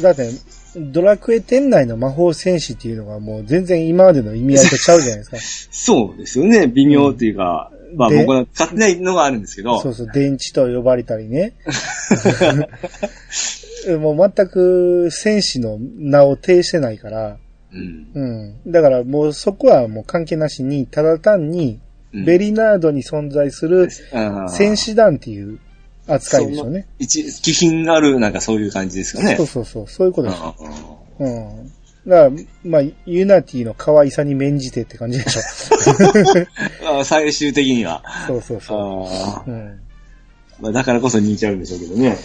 だって、ドラクエ店内の魔法戦士っていうのがもう全然今までの意味合いとちゃうじゃないですか。そうですよね、微妙っていうか、まあで僕は使ってないのがあるんですけど、そうそう、電池と呼ばれたりね。もう全く戦士の名を呈してないから、うんうん。だからもうそこはもう関係なしに、ただ単に、うんベリナードに存在する戦士団っていう扱いでしょうね。一、気品がある、なんかそういう感じですかね。そうそうそう、そういうことです。ううん。だから、まあ、ユナティの可愛さに免じてって感じでしょ。最終的には。そうそうそあう。うん。ーまあ、だからこそ人気あるんでしょうけどね。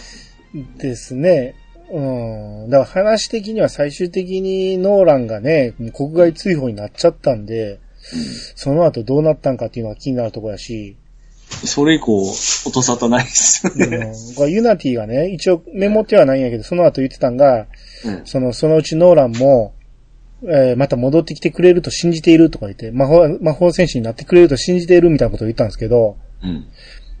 ですね。うん。だから話的には最終的にノーランがね、国外追放になっちゃったんで、その後どうなったんかっていうのが気になるところやし、それ以降、音沙汰ないですようんユナティがね、一応メモってはないんやけど、その後言ってたんが、うんその、そのうちノーランも、えーまた戻ってきてくれると信じているとか言って、魔法、魔法戦士になってくれると信じているみたいなことを言ったんですけど、うん。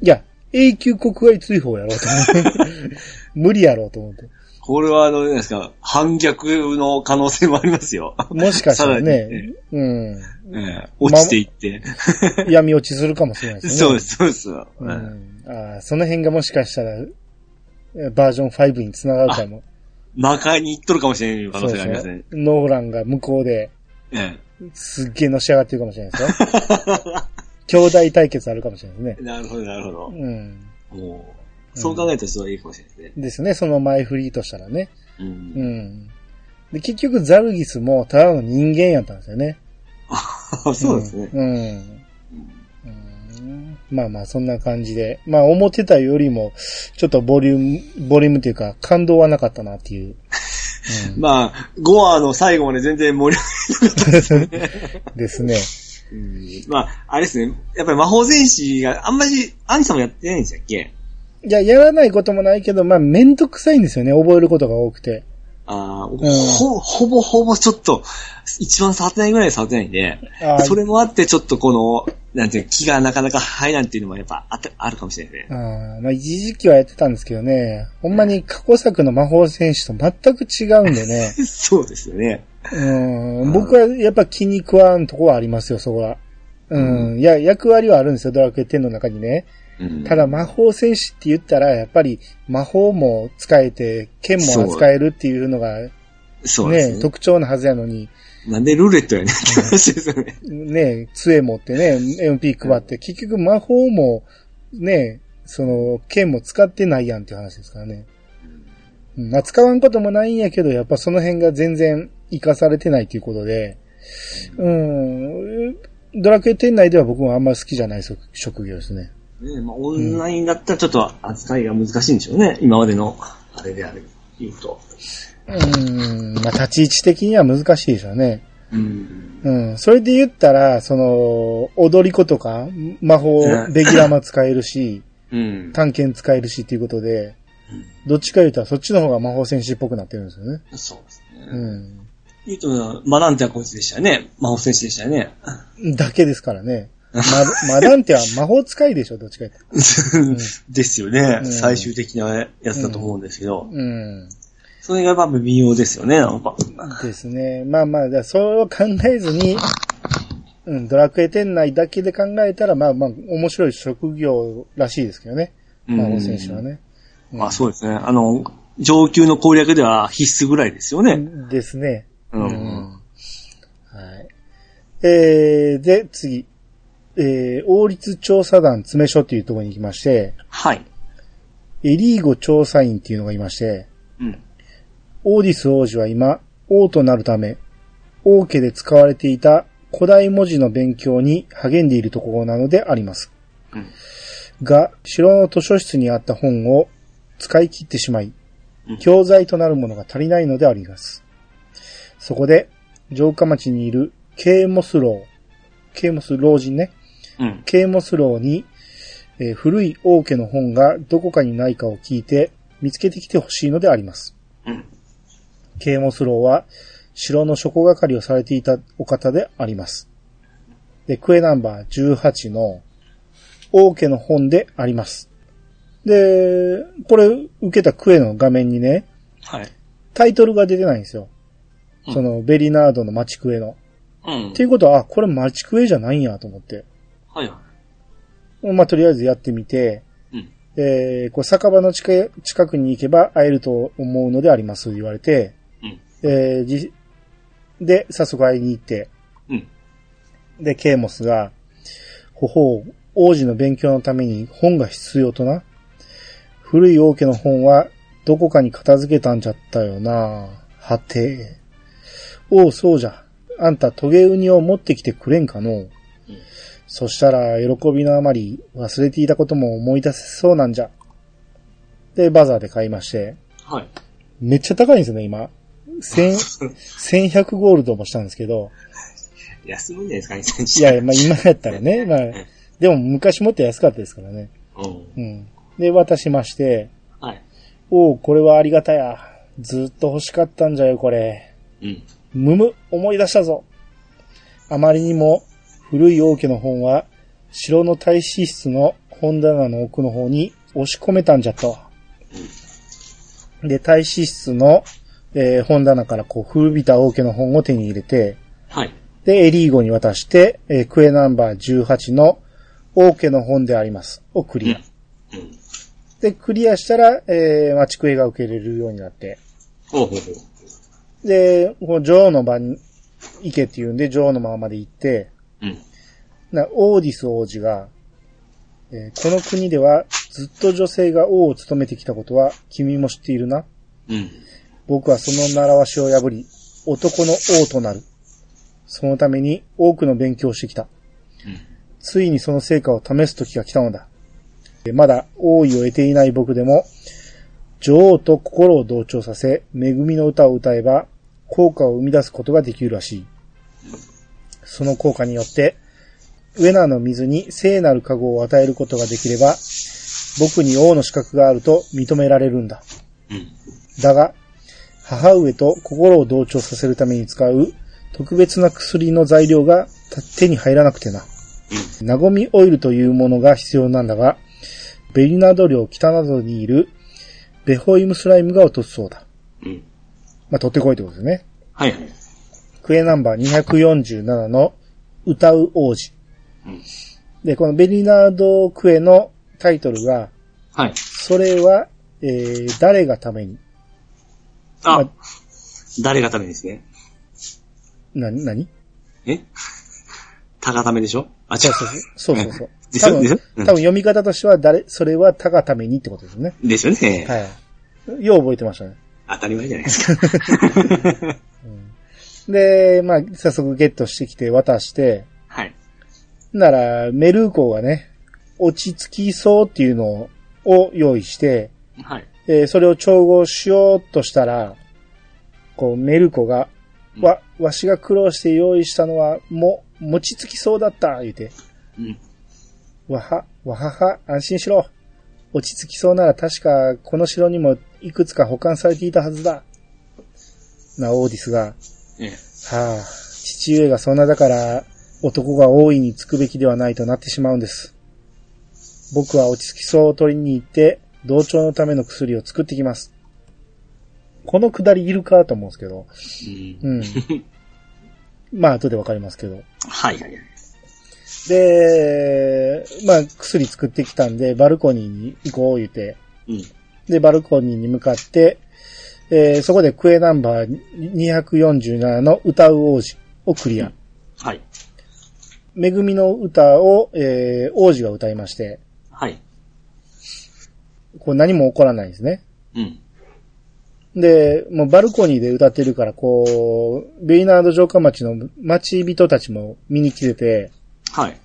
いや、永久国外追放やろうと思って。無理やろうと思って。これはあの、ですか、反逆の可能性もありますよ。もしかしたらねに、うん。ええ落ちていって。闇落ちするかもしれないですね。そうです、そうです。ううんん。あーその辺がもしかしたら、えバージョン5につながるかも。魔界に行っとるかもしれない可能性がありますねそう。そうノーランが向こうで、えすっげえのし上がってるかもしれないですよ。兄弟対決あるかもしれないですね。えなるほど、なるほど。うん。もう、そう考えたらちょっといいかもしれないですね。ですね、その前振りとしたらね。う。うんん。で、結局ザルギスもただの人間やったんですよね。そうですね。うん。うんまあまあ、そんな感じで。まあ、思ってたよりも、ちょっとボリューム、ボリュームというか、感動はなかったなっていう。まあ、5話の最後まで全然盛りですね。上がる。まあ、あれですね。やっぱり魔法戦士があんまり、アンジさんもやってないんでしたっけ？いや、やらないこともないけど、まあ、めんどくさいんですよね、覚えることが多くて。あほ、ほぼほぼちょっと、一番触ってないぐらい触ってないんで、それもあってちょっとこの、なんていうの気がなかなか入らんっていうのもやっぱああるかもしれないですね。あーまあ、一時期はやってたんですけどね、ほんまに過去作の魔法戦士と全く違うんでね。そうですよね。うん、僕はやっぱ気に食わんとこはありますよ、そこは。うん、いや、役割はあるんですよ、ドラクエ10の中にね。うん。ただ魔法戦士って言ったら、やっぱり魔法も使えて、剣も扱えるっていうのがね、そうですね。特徴なはずやのに、なんでルーレットやねんって話ですよね。ね、杖持ってね、MP 配って、結局魔法も、ね、その、剣も使ってないやんっていう話ですからね。うん。まあ、使わんこともないんやけど、やっぱその辺が全然活かされてないということで、うん、ドラクエ10内では僕もあんまり好きじゃない職職業ですね。ねまあ、オンラインだったらちょっと扱いが難しいんでしょうね。今までの、あれである、言うと。うん、まあ、立ち位置的には難しいでしょうね。うん。うん。それで言ったら、その、踊り子とか、魔法、うんベギラマ使えるし、うん。探検使えるしっていうことで、どっちか言うたらそっちの方が魔法戦士っぽくなってるんですよね。そうですね。うん。言うと、マランテはこいつでしたよね。魔法戦士でしたよね。だけですからね。ま、マダンテは魔法使いでしょ、どっちか言ったら。ですよね、うん最終的なやつだと思うんですけど。うん。それがやっぱ微妙ですよね、なんか。ですね。まあまあ、それを考えずに、うん、ドラクエ店内だけで考えたら、まあまあ、面白い職業らしいですけどね。魔法戦士はね。まあそうですね。あの、上級の攻略では必須ぐらいですよね。ですね。うん。はい。えー、で、次。えー、王立調査団詰所っていうところに行きまして、はい。エリーゴ調査員っていうのがいまして、うん。オーディス王子は今、王となるため、王家で使われていた古代文字の勉強に励んでいるところなのであります。うんが、城の図書室にあった本を使い切ってしまいうん、教材となるものが足りないのであります。そこで、城下町にいるケーモス老、ケーモス老人ね、うん。ケーモス老に、えー古い王家の本がどこかにないかを聞いて見つけてきてほしいのであります。うん。ケーモス老は城の諸係をされていたお方であります。で、クエナンバー18の王家の本であります。で、これ受けたクエの画面にね、はい。タイトルが出てないんですよ。うんそのベリナードのマチクエの。うんっていうことは、あ、これマチクエじゃないんやと思って。はいはまあ、とりあえずやってみて、い。うん。えー、こう酒場の近く近くに行けば会えると思うのであります、言われて、うん。えー、じ、で、早速会いに行って、うん。で、ケイモスが、ほほう、王子の勉強のために本が必要とな。古い王家の本はどこかに片付けたんじゃったよな。はて。おう、そうじゃ。あんたトゲウニを持ってきてくれんかのう。そしたら、喜びのあまり忘れていたことも思い出せそうなんじゃ。で、バザーで買いまして。はい。めっちゃ高いんですよね、今。千、1100ゴールドもしたんですけど。安いんですかね、いや、まあ今やったらね。まあ、でも昔もっと安かったですからね。うん。うん。で、渡しまして、はい。おう、これはありがたや。ずっと欲しかったんじゃよ、これ。うん。むむ、思い出したぞ。あまりにも古い王家の本は、城の大使室の本棚の奥の方に押し込めたんじゃったわ。で、大使室の、えー本棚からこう古びた王家の本を手に入れて、はい。で、エリーゴに渡して、えークエナンバー18の王家の本であります。をクリア。うん。で、クリアしたら、えー、マチクエが受けれるようになって。ほうほうほう。で、こう女王の場に行けって言うんで、女王のままで行って、うん。な、オーディス王子が、えーこの国ではずっと女性が王を務めてきたことは君も知っているな？うん。僕はその習わしを破り、男の王となる。そのために多くの勉強をしてきた。うん。ついにその成果を試す時が来たのだ。えまだ王位を得ていない僕でも、女王と心を同調させ、恵みの歌を歌えば、効果を生み出すことができるらしい。その効果によって、ウェナーの水に聖なる加護を与えることができれば、僕に王の資格があると認められるんだ。うん。だが、母上と心を同調させるために使う特別な薬の材料が手に入らなくてな。ナゴミオイルというものが必要なんだが、ベリナード領北などにいるベホイムスライムが落とすそうだ。うん。まあ、取ってこいってことですね。はいはい。クエナンバー247の歌う王子。うん。で、このベリナードクエのタイトルが、はい。それは、えー、誰がために？あま、誰がためですね？な、なにえ？たがためでしょ？あ、違そうそうそう。そうそうそう。でし多分、ょでしょ？多分読み方としては、誰、それは他がためにってことですね。う。ですよね。はい。よう覚えてましたね。当たり前じゃないですか。で、まあ、早速ゲットしてきて渡して、はい。なら、メルーコがね、落ち着きそうっていうのを用意して、はい。えーそれを調合しようとしたら、こう、メルコが、わ、わしが苦労して用意したのは、も、餅つきそうだった、言うて。うん。わは、わはは、安心しろ。落ち着きそうなら確かこの城にもいくつか保管されていたはずだ。な、オーディスが、ええ。はあ、父上がそんなだから男が大いにつくべきではないとなってしまうんです。僕は落ち着きそうを取りに行って、同調のための薬を作ってきます。このくだりいるかと思うんですけど。うん。うん。まあ、後でわかりますけど。はいはいはい。で、まあ、薬作ってきたんで、バルコニーに行こう言うて、うん。で、バルコニーに向かって、えーそこでクエナンバー247の歌う王子をクリア。はい。恵みの歌を、えー王子が歌いまして、はい。こう何も起こらないんですね。うん。で、もうバルコニーで歌ってるから、こう、ベイナード城下町の町人たちも見に来てて、はい。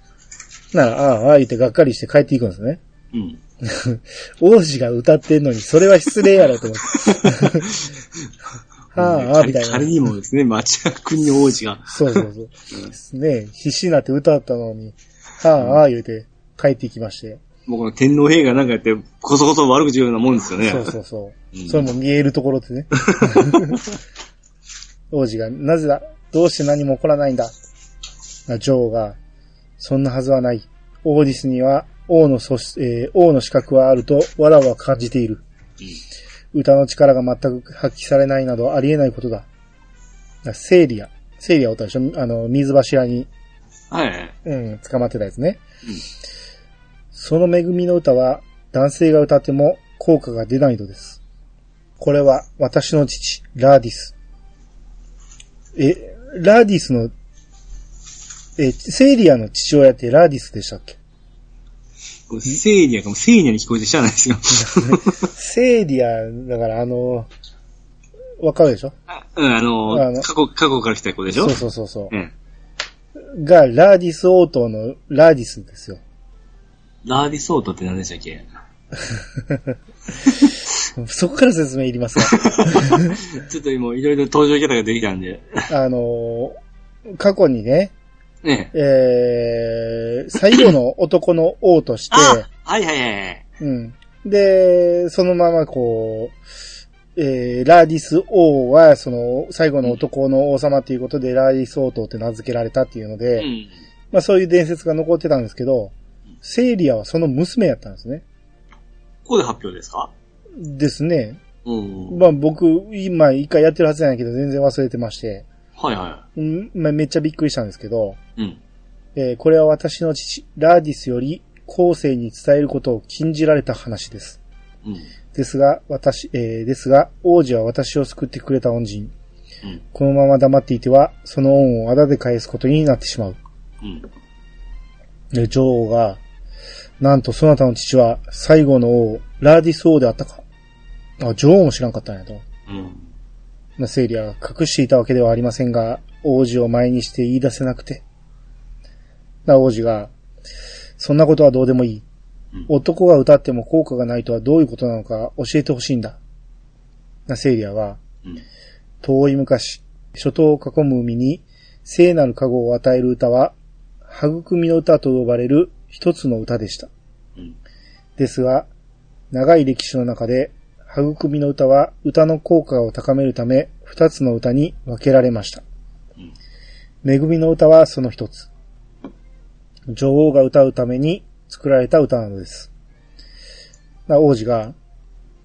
なら、ああ、ああ言ってがっかりして帰っていくんですね。うん。王子が歌ってんのに、それは失礼やろと思って。はあ、みたいな。仮にもですね、町屋国王子が。そうそうそう。ですね。必死になって歌ったのに、はあ、言うて帰ってきまして。もうこの天皇陛下なんかやって、こそこそ悪口言うようなもんですよね。そうそうそう。うんそれも見えるところでね。王子が、なぜだどうして何も起こらないんだな女王が、そんなはずはない。オーディスには王の素質、えー王の資格はあると、わらわは感じている。歌の力が全く発揮されないなどありえないことだ。だセイリア。セイリアおったでしょあの、水柱に、はいはい。うん、捕まってたやつね。うんその恵みの歌は、男性が歌っても効果が出ないのです。これは私の父、ラーディス。え、ラーディスの、え、セイリアの父親ってラーディスでしたっけ？セイリアがもうセイリアに聞こえてしゃあないですよ。セイリア、だからあの、わかるでしょ？あうん、あのあの過去、過去から来た子でしょ？そうそうそうそうう。ん。が、ラーディス王島のラーディスですよ。ラーディス王島って何でしたっけ？そこから説明いりますか？ちょっと今いろいろ登場キャラができたんで。あの、過去にね、ねえー、最後の男の王として、あはいはいはいはい。うん。で、そのままこう、えー、ラーディス王は、その、最後の男の王様っていうことで、ラーディス王島って名付けられたっていうので、うん。まあそういう伝説が残ってたんですけど、セイリアはその娘やったんですね。ここで発表ですか？ですね。うん。まあ僕、今一回やってるはずなんやけど、全然忘れてまして、はいはうんまあ、めっちゃびっくりしたんですけど、い。うん。えーこれは私の父、ラーディスより後世に伝えることを禁じられた話です。うん。ですが、私、えーですが、王子は私を救ってくれた恩人。うん。このまま黙っていては、その恩をあだで返すことになってしまう。うん。で、女王が、なんとそなたの父は最後の王、ラーディス王であったか。あ、女王も知らんかったんやと。うん。まあセイリアが隠していたわけではありませんが、王子を前にして言い出せなくて。な王子が、そんなことはどうでもいい。うん男が歌っても効果がないとはどういうことなのか教えてほしいんだ。なセイリアは、うん。遠い昔、初冬を囲む海に聖なる加護を与える歌は、育みの歌と呼ばれる一つの歌でした。うん。ですが、長い歴史の中で、育みの歌は歌の効果を高めるため、二つの歌に分けられました。恵みの歌はその一つ。女王が歌うために作られた歌なのです。な王子が、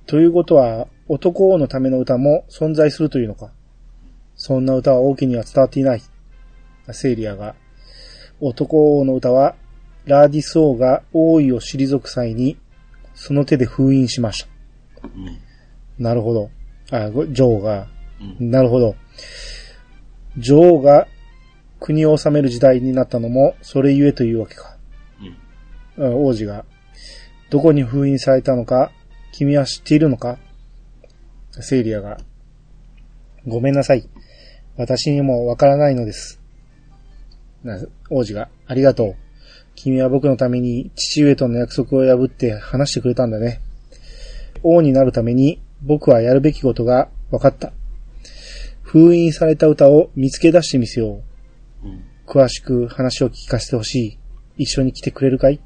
ということは男王のための歌も存在するというのか。そんな歌は王家には伝わっていない。セイリアが、男王の歌は、ラーディス王が王位を退く際に、その手で封印しました。うん。なるほど。あ、ご女王が、うん。なるほど。女王が国を治める時代になったのも、それゆえというわけか。うん。あ王子が、どこに封印されたのか、君は知っているのかセイリアが、ごめんなさい。私にもわからないのです。な王子が、ありがとう。君は僕のために父上との約束を破って話してくれたんだね。王になるために僕はやるべきことが分かった。封印された歌を見つけ出してみせよう。うん。詳しく話を聞かせてほしい。一緒に来てくれるかい？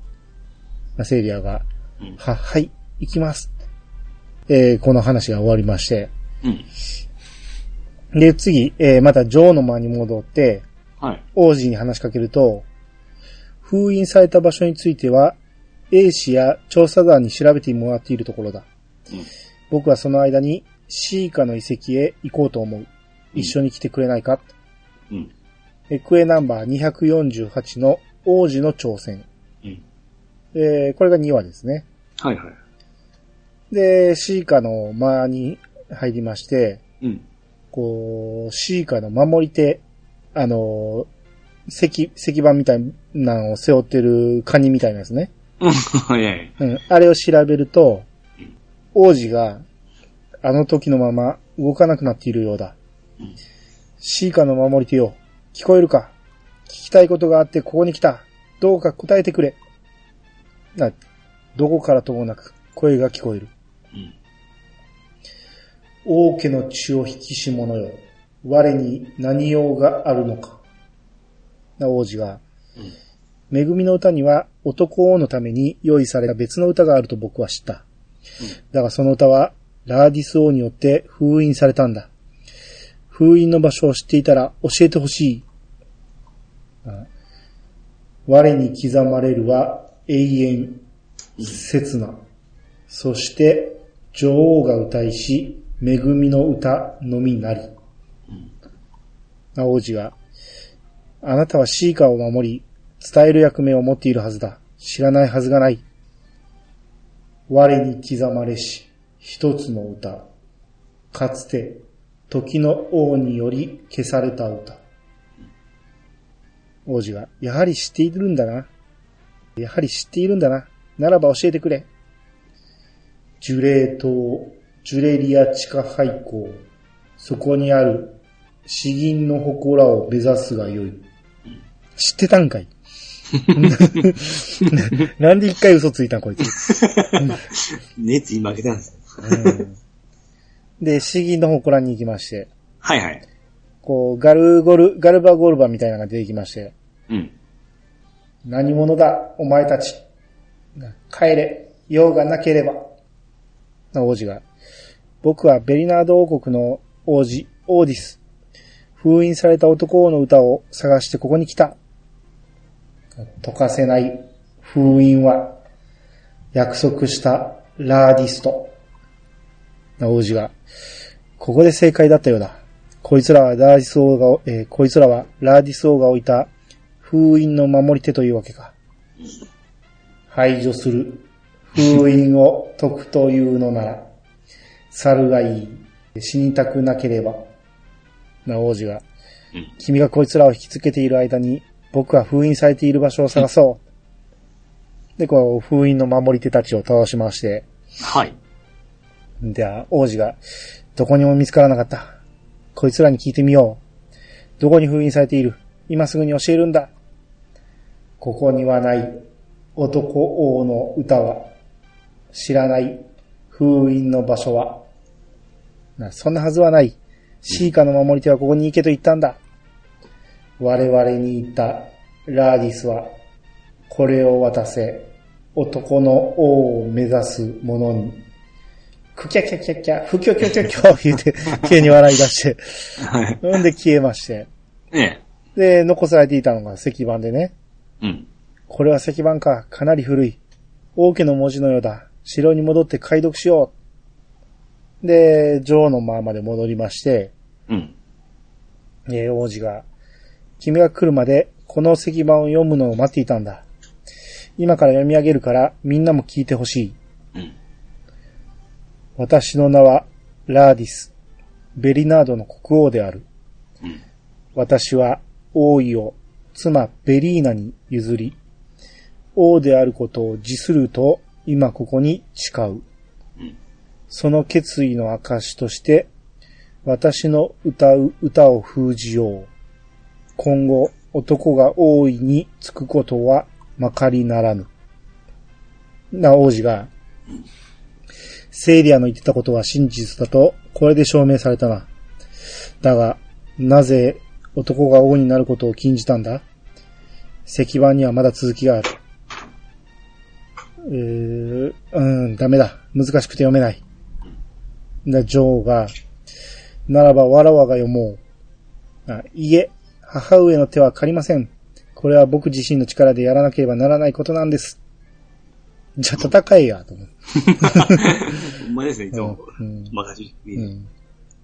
セイリアが、うんは、はい、行きます。えーこの話が終わりまして。うん。で、次、えーまた女王の間に戻って、はい。王子に話しかけると、封印された場所については、A 氏や調査団に調べてもらっているところだ。うん。僕はその間にシーカの遺跡へ行こうと思う。一緒に来てくれないか、うん。えクエナンバー248の王子の挑戦。うん。えーこれが2話ですね。はいはい。で、シーカの間に入りまして、うん。こう、シーカの守り手、あの、石、石板みたいなのを背負ってるカニみたいな やつね。うん。あれを調べると、王子が、あの時のまま動かなくなっているようだ。うんシーカの守り手よ。聞こえるか？聞きたいことがあってここに来た。どうか答えてくれ。な、どこからともなく声が聞こえる。うん。王家の血を引きし者よ。我に何用があるのか。な王子が、恵みの歌には男王のために用意された別の歌があると僕は知った。だがその歌はラーディス王によって封印されたんだ。封印の場所を知っていたら教えてほしい。我に刻まれるは永遠、刹那。そして女王が歌いし、恵みの歌のみなり。王子が、あなたはシーカーを守り、伝える役目を持っているはずだ。知らないはずがない。我に刻まれし、一つの歌。かつて、時の王により消された歌。王子が、やはり知っているんだな。やはり知っているんだな。ならば教えてくれ。樹齢島、ジュレリア地下廃校。そこにある詩吟の祠を目指すがよい。知ってたんかい なんで一回嘘ついたんこいつ。熱に負けたんです。うんで、詩吟の祠に行きまして、はいはい。こう、ガルゴル、ガルバゴルバみたいなのが出てきまして、うん。何者だ、お前たち。帰れ、用がなければ。な王子が、僕はベリナード王国の王子、オーディス。封印された男王の歌を探してここに来た。解かせない封印は、約束したラーディスト。な王子が、ここで正解だったようだ。こいつらはラーディス王が、えーこいつらはラーディス王が置いた封印の守り手というわけか。排除する。封印を解くというのなら、猿がいい。死にたくなければ。な王子が、うん君がこいつらを引きつけている間に、僕は封印されている場所を探そう。で、こう、封印の守り手たちを倒しまして、はい。では、王子が、どこにも見つからなかった。こいつらに聞いてみよう。どこに封印されている？今すぐに教えるんだ。ここにはない男王の歌は、知らない封印の場所は。なそんなはずはない。シーカの守り手はここに行けと言ったんだ。我々に言ったラーディスは、これを渡せ、男の王を目指す者に。クキャキャキャキャ、ふきょきょきょきょ言うて、急に笑い出して、はい。ほんで消えまして。ええ。で、残されていたのが石板でね。うん。これは石板か、かなり古い。王家の文字のようだ。城に戻って解読しよう。で、女王の間まで戻りまして、うん。えー王子が、君が来るまでこの石板を読むのを待っていたんだ。今から読み上げるからみんなも聞いてほしい。うん。私の名はラーディス。ヴェリナードの国王である。うん。私は王位を妻ベリーナに譲り、王であることを自すると今ここに誓う。うん。その決意の証として、私の歌う歌を封じよう。今後、男が王位につくことはまかりならぬ。な王子が、セイリアの言ってたことは真実だと、これで証明されたな。だが、なぜ男が王になることを禁じたんだ？石板にはまだ続きがある。えー、うん、ダメだ。難しくて読めない。な、女王が、ならばわらわが読もう。あいいえ、母上の手は借りません。これは僕自身の力でやらなければならないことなんです。じゃあ戦えや、と思う。ほんまですね、いつも。うん任し。うん。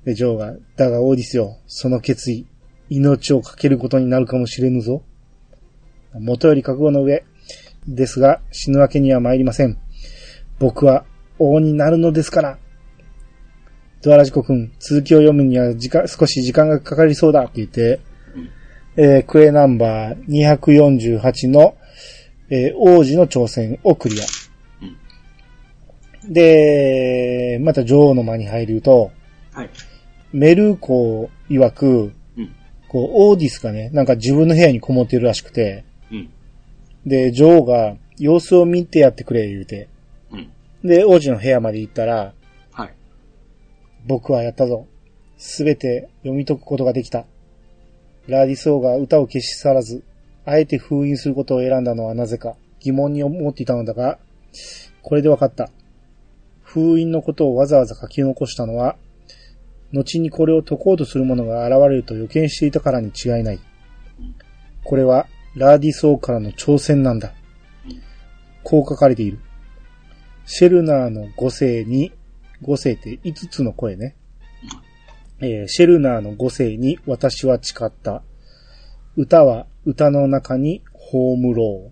で、ジョーが、だがオーディスよ、その決意、命をかけることになるかもしれぬぞ。元より覚悟の上、ですが、死ぬわけには参りません。僕は王になるのですから。ドアラジコ君、続きを読むには時間、少し時間がかかりそうだって言って、えークエナンバー248の、えー王子の挑戦をクリア。で、また女王の間に入ると、はい。メルコ曰く、うん。こう、オーディスがね、なんか自分の部屋にこもってるらしくて、うん。で、女王が様子を見てやってくれ、言うて。うん。で、王子の部屋まで行ったら、はい。僕はやったぞ。すべて読み解くことができた。ラーディソーが歌を消し去らず、あえて封印することを選んだのはなぜか疑問に思っていたのだが、これで分かった。封印のことをわざわざ書き残したのは、後にこれを解こうとする者が現れると予見していたからに違いない。これは、ラーディソーからの挑戦なんだ。こう書かれている。シェルナーの五世に、五世って5つの声ね。えーシェルナーの五世に私は誓った。歌は歌の中に葬ろう。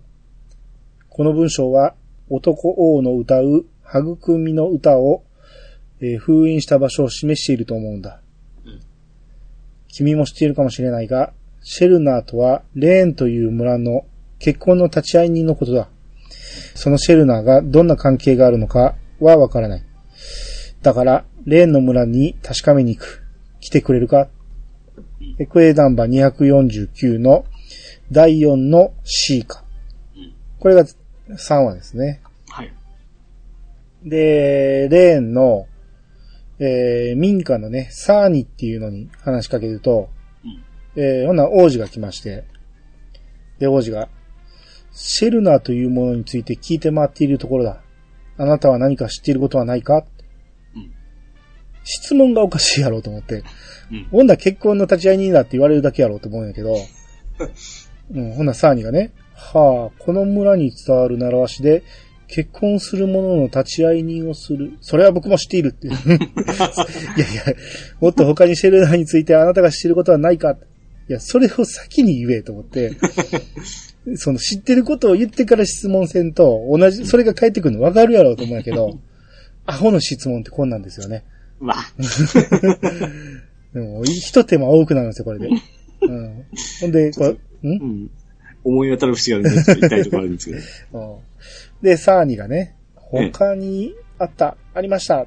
この文章は男王の歌う育みの歌を、えー封印した場所を示していると思うんだ。うん君も知っているかもしれないが、シェルナーとはレーンという村の結婚の立ち会い人のことだ。そのシェルナーがどんな関係があるのかはわからない。だから、レーンの村に確かめに行く。来てくれるか？エクエナンバー249の第4の C か。うん。これが3話ですね。はい。で、レーンの、えー民家のね、サーニっていうのに話しかけると、うん。えーほんなら王子が来まして、で、王子が、シェルナーというものについて聞いて回っているところだ。あなたは何か知っていることはないか？うん。質問がおかしいやろうと思って。うん。ほん結婚の立ち会い人だって言われるだけやろうと思うんやけど、うん、ほんならサーニがね、はあ、この村に伝わる習わしで、結婚する者の立ち会い人をする。それは僕も知っているって。いやいや、もっと他にシェルナーについてあなたが知っていることはないかいや、それを先に言えと思って、その知ってることを言ってから質問せんと、同じ、それが返ってくるの分かるやろうと思うんやけど、アホの質問ってこんなんですよね。うわ。でも、一手間多くなるんですよ、これで。うん。ほんで、これ、ん？うん。思い当たる節があるんで、ちょっと痛いところあるんですけど。うんで、サーニがね、他にあった、ありました。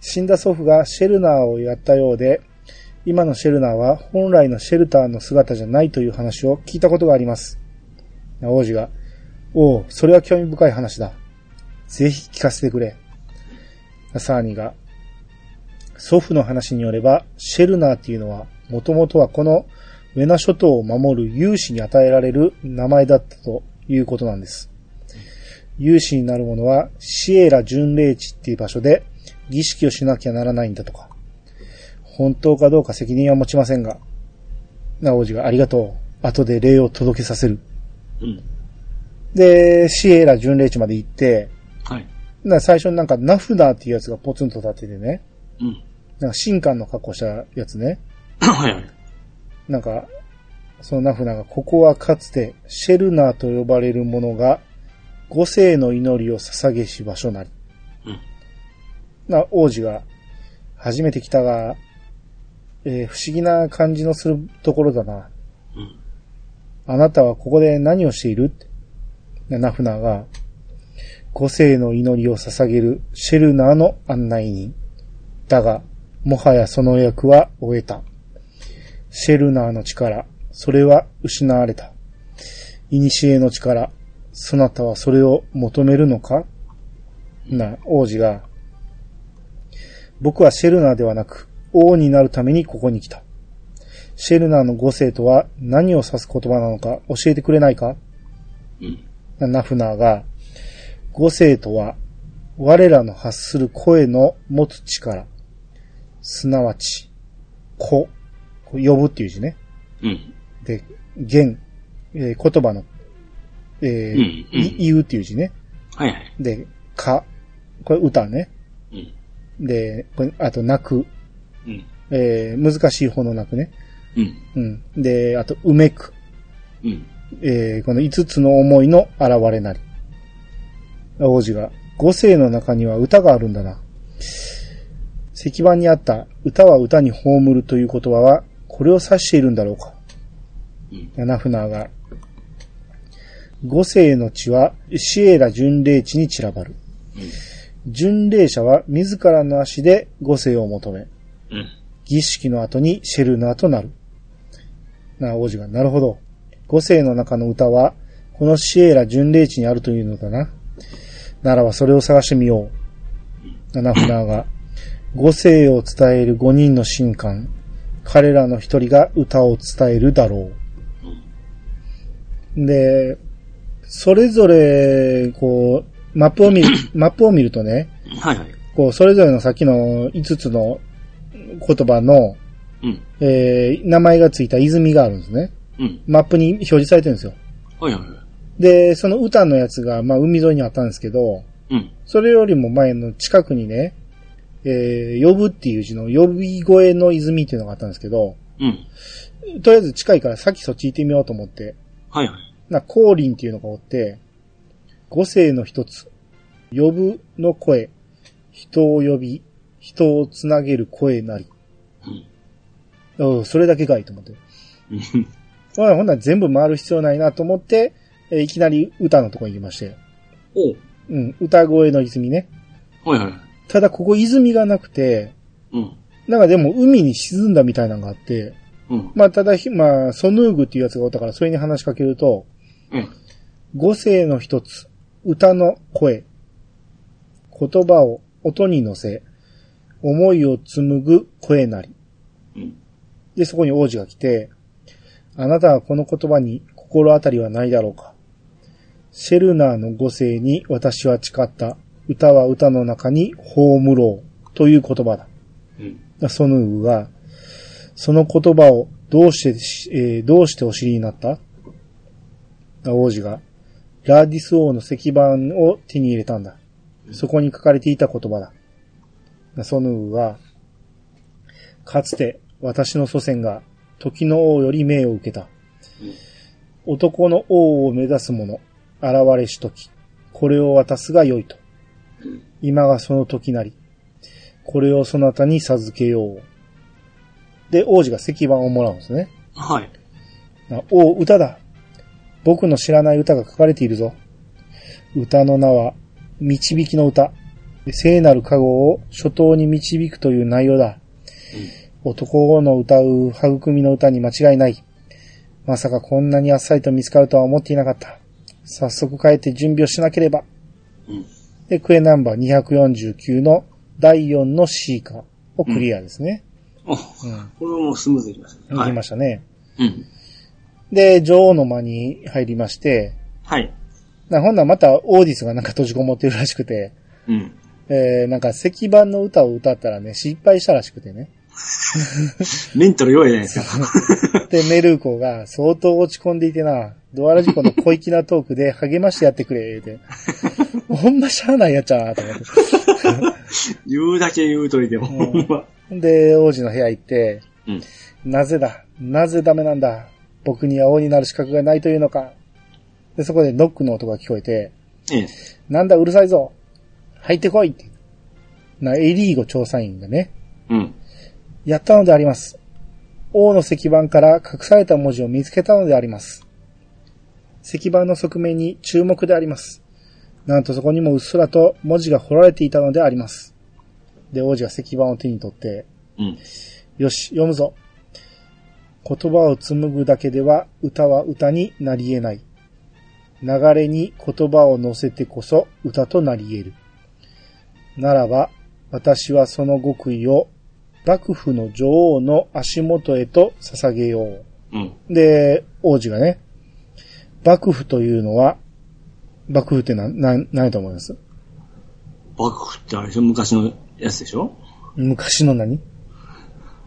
死んだ祖父がシェルナーをやったようで、今のシェルナーは本来のシェルターの姿じゃないという話を聞いたことがあります。王子が、おう、それは興味深い話だ。ぜひ聞かせてくれ。サーニが、祖父の話によれば、シェルナーっていうのは、もともとはこのウェナ諸島を守る勇士に与えられる名前だったということなんです。勇士になる者はシエラ巡礼地っていう場所で儀式をしなきゃならないんだとか。本当かどうか責任は持ちませんが。な、王子がありがとう。後で礼を届けさせる。うん。で、シエラ巡礼地まで行って、はい。な最初になんかナフナーっていうやつがポツンと立っててね。うん。なんか神官の格好したやつね。はいはい。なんか、そのナフナが、ここはかつてシェルナーと呼ばれる者が、五世の祈りを捧げし場所なり。うん。な、王子が、初めて来たが、えー不思議な感じのするところだな。うん。あなたはここで何をしている？ナフナが、五世の祈りを捧げるシェルナーの案内人。だが、もはやその役は終えた。シェルナーの力、それは失われた。古の力、そなたはそれを求めるのか？な、王子が、僕はシェルナーではなく、王になるためにここに来た。シェルナーの五世とは何を指す言葉なのか教えてくれないか？うん。ナフナーが、五世とは、我らの発する声の持つ力、すなわち、子、呼ぶっていう字ね。うん。で、言、えー言葉の、えーうんうんい言うっていう字ね。はいはい。で、か、これ歌ね。うん。で、これあと泣く、うん。えー難しい方の泣くね。うん。うん。で、あと、うめく。うん。えーこの五つの思いの現れなり。王子が、五世の中には歌があるんだな。石板にあった歌は歌に葬るという言葉は、これを指しているんだろうか。うん。ナフナーが、五世の血はシエラ巡礼地に散らばる。巡礼者は自らの足で五世を求め、儀式の後にシェルナーとなる。な、王子が、なるほど。五世の中の歌は、このシエラ巡礼地にあるというのだな。ならばそれを探してみよう。ナフナーが、五世を伝える五人の神官。彼らの一人が歌を伝えるだろう。で、それぞれ、こう、マップを見る、マップを見るとね、はいはい。こう、それぞれのさっきの5つの言葉の、うん。えー、名前がついた泉があるんですね。うん。マップに表示されてるんですよ。はいはいはい。で、その歌のやつが、まあ、海沿いにあったんですけど、うん。それよりも前の近くにね、えー、呼ぶっていう字の呼び声の泉っていうのがあったんですけど、うん。とりあえず近いからさっきそっち行ってみようと思って、はいはい。な、降臨っていうのがおって、五世の一つ、呼ぶの声、人を呼び、人をつなげる声なり。うん、それだけかいと思って。うん。ほんなら全部回る必要ないなと思って、えーいきなり歌のとこに行きまして。おううん、歌声の泉ね。はいはい。ただここ泉がなくて、うん。なんかでも海に沈んだみたいなのがあって、うん。まあただひ、まあ、ソヌーグっていうやつがおったからそれに話しかけると、うん。五声の一つ、歌の声、言葉を音に乗せ、思いを紡ぐ声なり。うん。で、そこに王子が来て、あなたはこの言葉に心当たりはないだろうか。シェルナーの五声に私は誓った。歌は歌の中に葬ろう。という言葉だ。うん。ソヌーグが、その言葉をどうして、えーどうしてお知りになった？王子が、ラーディス王の石板を手に入れたんだ。そこに書かれていた言葉だ。ソヌーは、かつて私の祖先が時の王より命を受けた。男の王を目指す者、現れし時、これを渡すがよいと。今がその時なり。これをそなたに授けよう。で、王子が石板をもらうんですね。はい。なおう、歌だ。僕の知らない歌が書かれているぞ。歌の名は、導きの歌。聖なる加護を初頭に導くという内容だ。男の歌う育みの歌に間違いない。まさかこんなにあっさりと見つかるとは思っていなかった。早速帰って準備をしなければ。うん。で、クエナンバー249の第4の C 化をクリアですね。お、うん。これもスムーズにいきましたね。行きましたね。うん。で、女王の間に入りまして、はい。なほんならまたオーディスがなんか閉じこもってるらしくて、うん。えー、なんか石板の歌を歌ったらね、失敗したらしくてね。メンタル弱いじゃないですか。で、メルーコが相当落ち込んでいてな、ドアラジコの小粋なトークで励ましてやってくれ、って。ほんましゃあないやっちゃな、と思って。言うだけ言うといても、ほんま。で、王子の部屋行って、うん。なぜだなぜダメなんだ僕には王になる資格がないというのかで、そこでノックの音が聞こえて、ええ。なんだうるさいぞ入ってこいって。な、エリーゴ調査員がね、うん。やったのであります。王の石板から隠された文字を見つけたのであります。石板の側面に注目であります。なんとそこにもうっすらと文字が彫られていたのであります。で、王子が石板を手に取って、うん。よし、読むぞ。言葉を紡ぐだけでは歌は歌になり得ない。流れに言葉を乗せてこそ歌となり得る。ならば、私はその極意を幕府の女王の足元へと捧げよう。うん。で、王子がね、幕府というのは、幕府って何、何、何と思います。幕府ってあれでしょ？昔のやつでしょ？昔の何？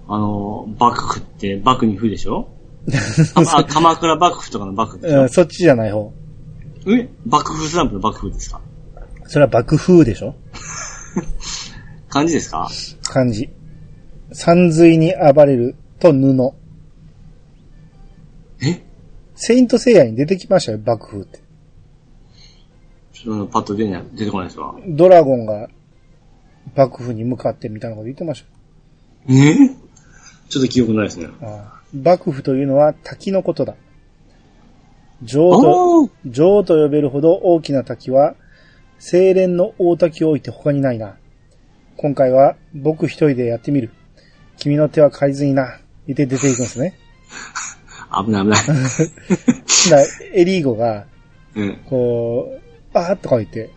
あの、幕府って幕に府でしょ？ああ鎌倉幕府とかの幕府でしょ？うん、そっちじゃない方。え？幕府スタンプの幕府ですか？それは幕府でしょ？漢字ですか？漢字。山水に暴れると布。えセイントセイヤに出てきましたよ、幕府って。ちょっとパッと出ない、出てこないですわ。ドラゴンが幕府に向かってみたいなこと言ってましえ？ちょっと記憶ないですね。ああ幕府というのは滝のことだ。女王と、あ女王と呼べるほど大きな滝は、精錬の大滝を置いて他にないな。今回は僕一人でやってみる。君の手は借りずにな。言って出ていくんですね。あ危ない危ない。だ エリーゴが、うん。こう、あーっとか言って、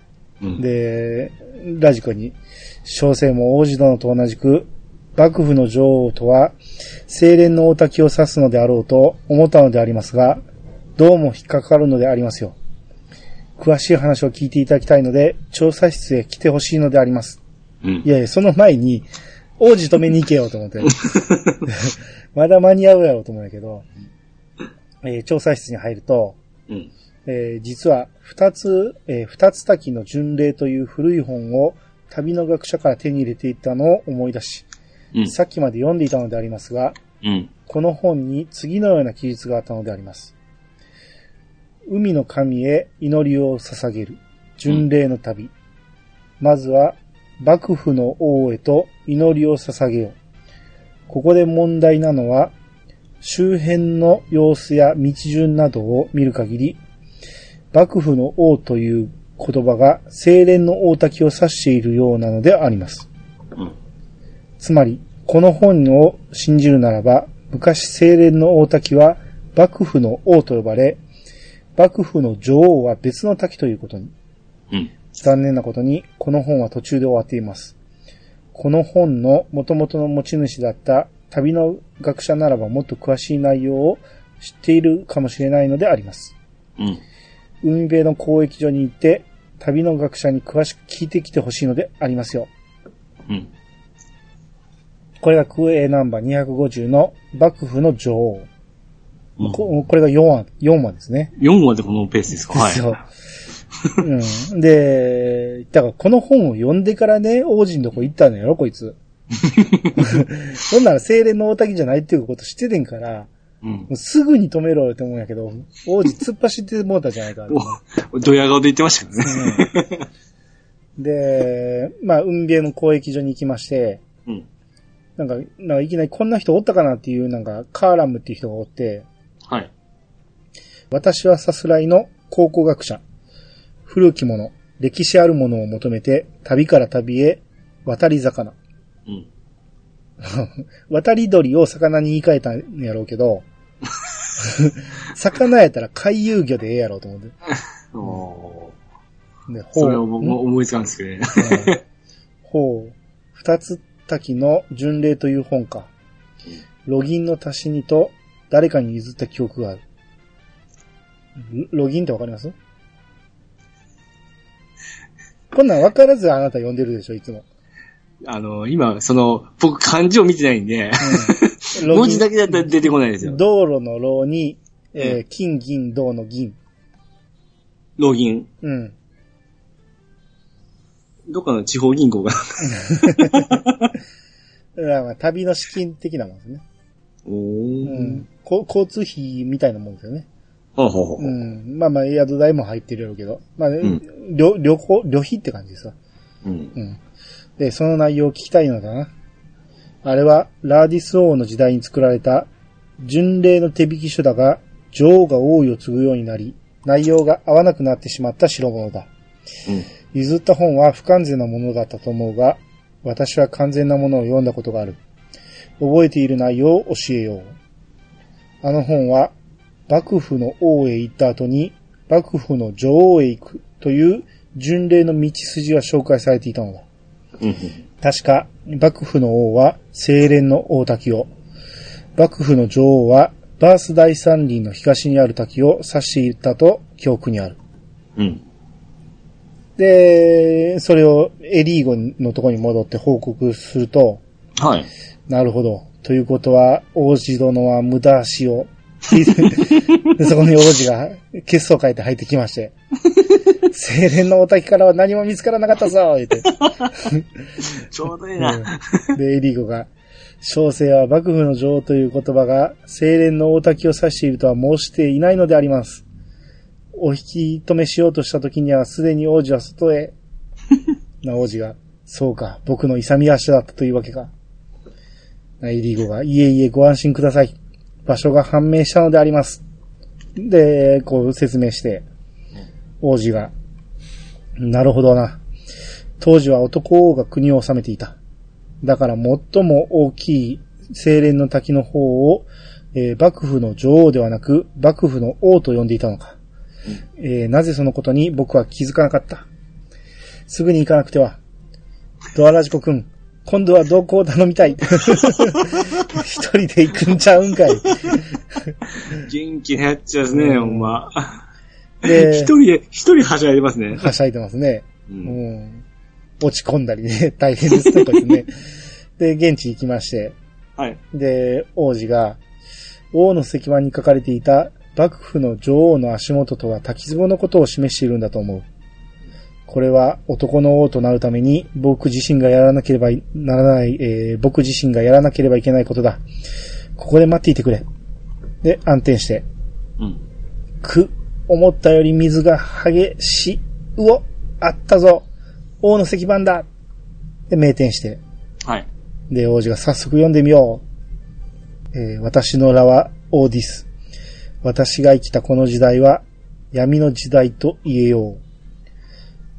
うん。で、ラジコに、小生も王子殿と同じく、幕府の女王とは、清廉の大滝を指すのであろうと思ったのでありますが、どうも引っかかるのでありますよ。詳しい話を聞いていただきたいので、調査室へ来てほしいのであります。うんい。やいや、その前に、王子止めに行けよと思って。まだ間に合うやろうと思うんやけど、えー調査室に入ると、うん。えー実は二つ、えー二つ滝の巡礼という古い本を旅の学者から手に入れていたのを思い出し、うん。さっきまで読んでいたのでありますが、うん。この本に次のような記述があったのであります。海の神へ祈りを捧げる。巡礼の旅。まずは、幕府の王へと祈りを捧げよう。ここで問題なのは、周辺の様子や道順などを見る限り、幕府の王という言葉が精錬の大滝を指しているようなのであります。うん。つまり、この本を信じるならば、昔清廉の大滝は幕府の王と呼ばれ、幕府の女王は別の滝ということに。うん。残念なことに、この本は途中で終わっています。この本の元々の持ち主だった旅の学者ならばもっと詳しい内容を知っているかもしれないのであります。うん。海辺の交易所に行って、旅の学者に詳しく聞いてきてほしいのでありますよ。うん。これが空英ナンバー250の幕府の女王。うんここれが4話、4話ですね。4話でこのペースですか？はい。そう。うん。で、だからこの本を読んでからね、王子のとこ行ったのやろ、こいつ。そんなら精霊の大滝じゃないっていうこと知っててんから、うんも。うすぐに止めろよって思うんやけど、王子突っ走ってもうたじゃないかドヤ顔で言ってましたけどね。で、まあ、運命の交易所に行きまして、うん。なんか、なんかいきなりこんな人おったかなっていう、なんか、カーラムっていう人がおって、はい。私はさすらいの考古学者。古きもの、歴史あるものを求めて、旅から旅へ渡り魚。うん。渡り鳥を魚に言い換えたんやろうけど、魚やったら回遊魚でええやろうと思って。おーで、それを僕んも思いつかんですけどね。うんほう。二つ滝の巡礼という本か。ロギンの足しにと誰かに譲った記憶がある。ロロギンってわかります？こんなん分からずあなた読んでるでしょ、いつも。あの、今、その、僕漢字を見てないんで、うん 文字だけだったら出てこないですよ。道路の路に、えーう金銀銅の銀。ロギン。うん。どっかの地方銀行が。まあ旅の資金的なもんですね。おうー。ん。こ交通費みたいなもんですよね。ほうほうほうほう。うん。まあまあ、宿代も入ってるやろうけど。まあ、ん旅、旅行、旅費って感じですわ。うん。うん。で、その内容を聞きたいのだな。あれは、ラーディス王の時代に作られた、巡礼の手引き書だが、女王が王位を継ぐようになり、内容が合わなくなってしまった代物だ。うん。譲った本は不完全なものだったと思うが、私は完全なものを読んだことがある。覚えている内容を教えよう。あの本は、幕府の王へ行った後に、幕府の女王へ行くという巡礼の道筋が紹介されていたのだ。うん。確か、幕府の王は清廉の大滝を、幕府の女王はバース大山林の東にある滝を指していたと記憶にある。うん。で、それをエリーゴのところに戻って報告すると、はい。なるほど。ということは、王子殿は無駄足を。でそこに王子が血相変えて入ってきまして、清廉のお滝からは何も見つからなかったぞ言って。ちょうどいいな。うんで、エリーゴが、小生は幕府の女王という言葉が、清廉の大滝を指しているとは申していないのであります。お引き止めしようとした時には、すでに王子は外へ。な、王子が、そうか、僕の勇み足だったというわけか。なエリーゴが、いえいえ、ご安心ください。場所が判明したのであります。で、こう説明して、王子が、なるほどな。当時は男王が国を治めていた。だから最も大きい清廉の滝の方を、えー幕府の女王ではなく、幕府の王と呼んでいたのか。えーなぜそのことに僕は気づかなかった。すぐに行かなくては。ドアラジコくん、今度は同行頼みたい。一人で行くんちゃうんかい。元気なやっちゃですね、ほんま。で一人で、一人はしゃいでますね。はしゃいでますね。う。うんん。落ち込んだりね、大変ですね、これね。で、現地行きまして、はい。で、王子が、王の石板に書かれていた幕府の女王の足元とは滝壺のことを示しているんだと思う。これは男の王となるために僕自身がやらなければならない、えー僕自身がやらなければいけないことだ。ここで待っていてくれ。で、暗転して、うん。く、思ったより水が激し、うお、あったぞ。王の石板だ。で、名店して、はい。で、王子が早速読んでみよう。えー私の名はオーディス。私が生きたこの時代は闇の時代と言えよう。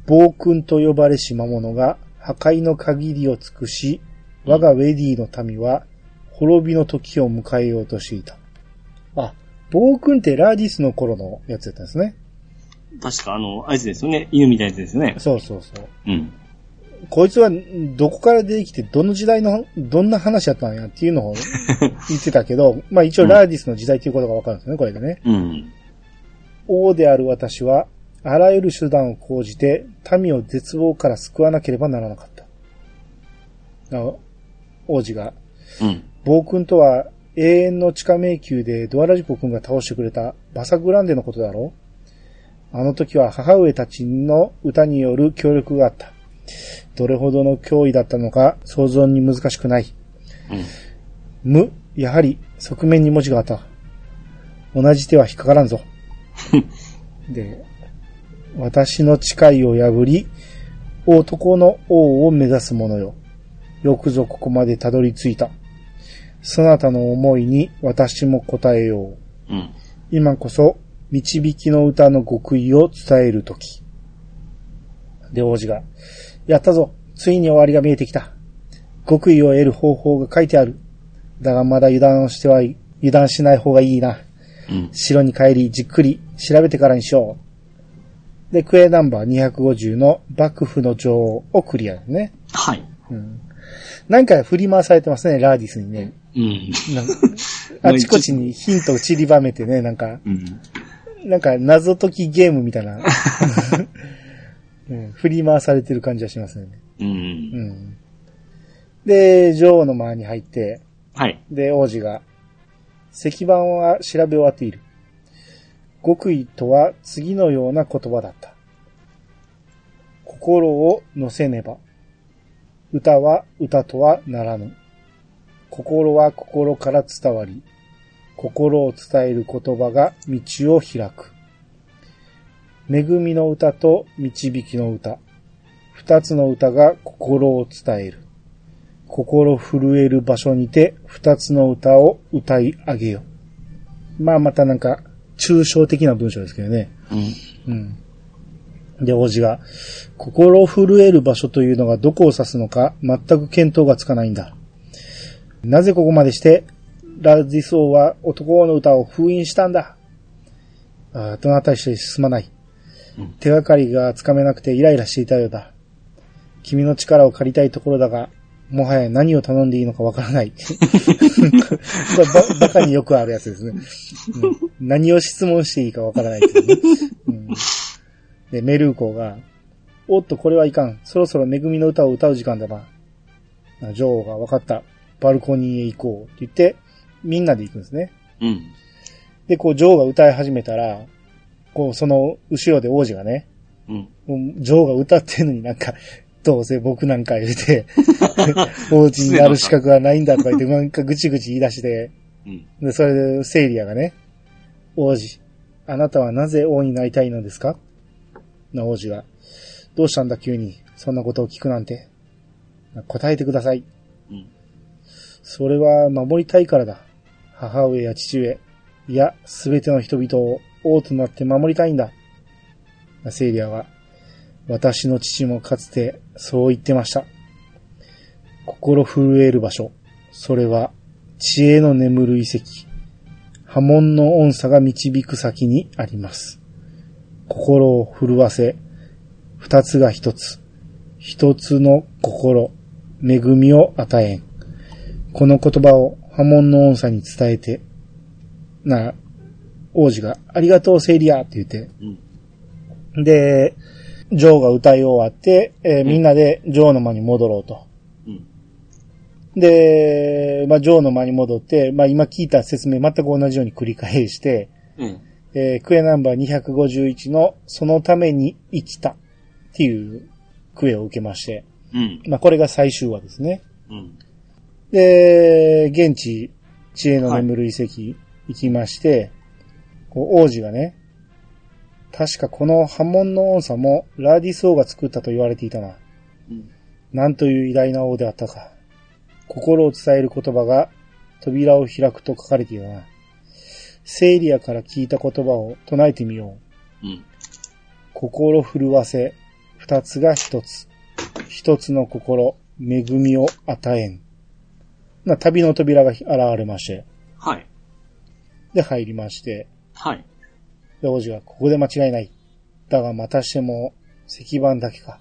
暴君と呼ばれし魔物が破壊の限りを尽くし、我がウェディの民は滅びの時を迎えようとしていた。あ、暴君ってラーディスの頃のやつだったんですね。確かあの、あいつですよね。犬みたいなやつですよね。そうそうそう。うん。こいつはどこから出てきてどの時代の、どんな話やったんやっていうのを 言ってたけど、まあ一応ラーディスの時代ということがわかるんですよね、これでね。うん。王である私は、あらゆる手段を講じて、民を絶望から救わなければならなかった。あ王子が、うん。暴君とは永遠の地下迷宮でドアラジコ君が倒してくれたバサグランデのことだろうあの時は母上たちの歌による協力があった。どれほどの脅威だったのか想像に難しくない。うん。無、やはり側面に文字があった。同じ手は引っかからんぞ。で、私の誓いを破り、男の王を目指す者よ。よくぞここまでたどり着いた。そなたの思いに私も答えよう。うん。今こそ、導きの歌の極意を伝えるとき。で、王子が、やったぞついに終わりが見えてきた。極意を得る方法が書いてある。だがまだ油断をしては、油断しない方がいいな。うん。城に帰り、じっくり調べてからにしよう。で、クエナンバー250の幕府の女王をクリアですね。はい。うん。なんか振り回されてますね、ラーディスにね。うん。あちこちにヒントを散りばめてね、なんか、うん。なんか謎解きゲームみたいな、うん、振り回されてる感じはしますよね。うん。うん。で、女王の前に入って、はい。で、王子が、石板は調べ終わっている。極意とは次のような言葉だった。心を乗せねば。歌は歌とはならぬ。心は心から伝わり、心を伝える言葉が道を開く。恵みの歌と導きの歌。二つの歌が心を伝える。心震える場所にて二つの歌を歌い上げよ。まあまたなんか、抽象的な文章ですけどね。うん。うん。で、王子が、心震える場所というのがどこを指すのか全く見当がつかないんだ。なぜここまでして、ラディス王は男の歌を封印したんだ？ああ、どなたりして進まない。うん手がかりがつかめなくてイライラしていたようだ。君の力を借りたいところだが、もはや何を頼んでいいのかわからない。こればバカによくあるやつですね。うん何を質問していいかわからないっていうね、うんで、メルーコが、おっと、これはいかん。そろそろ恵みの歌を歌う時間だな。あ女王が分かった。バルコニーへ行こう。って言って、みんなで行くんですね。うん。で、こう、女王が歌い始めたら、こう、その後ろで王子がね、うん。女王が歌ってんのになんか、どうせ僕なんか言うて、王子になる資格はないんだとか言って、なんかぐちぐち言い出して、うん。で、それでセイリアがね、王子、あなたはなぜ王になりたいのですか？な王子が、どうしたんだ急に、そんなことを聞くなんて。答えてください。うん。それは守りたいからだ。母上や父上、いや、すべての人々を王となって守りたいんだ。セイリアは、私の父もかつてそう言ってました。心震える場所。それは、知恵の眠る遺跡。波紋の音差が導く先にあります。心を震わせ、二つが一つ、一つの心、恵みを与えん。この言葉を波紋の音差に伝えて、な、王子が、ありがとう、セイリアって言って、うん。で、ジョーが歌い終わって、えーみんなでジョーの間に戻ろうと。うん。で、まあ、ジョーの間に戻って、まあ、今聞いた説明全く同じように繰り返して、うん。えークエナンバー251のそのために生きたっていうクエを受けまして、うん。まあ、これが最終話ですね。うん。で、現地、知恵の眠る遺跡行きまして、こう王子がね、確かこの波紋の音差もラーディス王が作ったと言われていたな。うん。なんという偉大な王であったか。心を伝える言葉が扉を開くと書かれていたな。セイリアから聞いた言葉を唱えてみよう。うん。心震わせ、二つが一つ。一つの心、恵みを与えん。な、旅の扉が現れまして、はい。で入りまして、はい。で、王子がここで間違いない。だがまたしても石板だけか。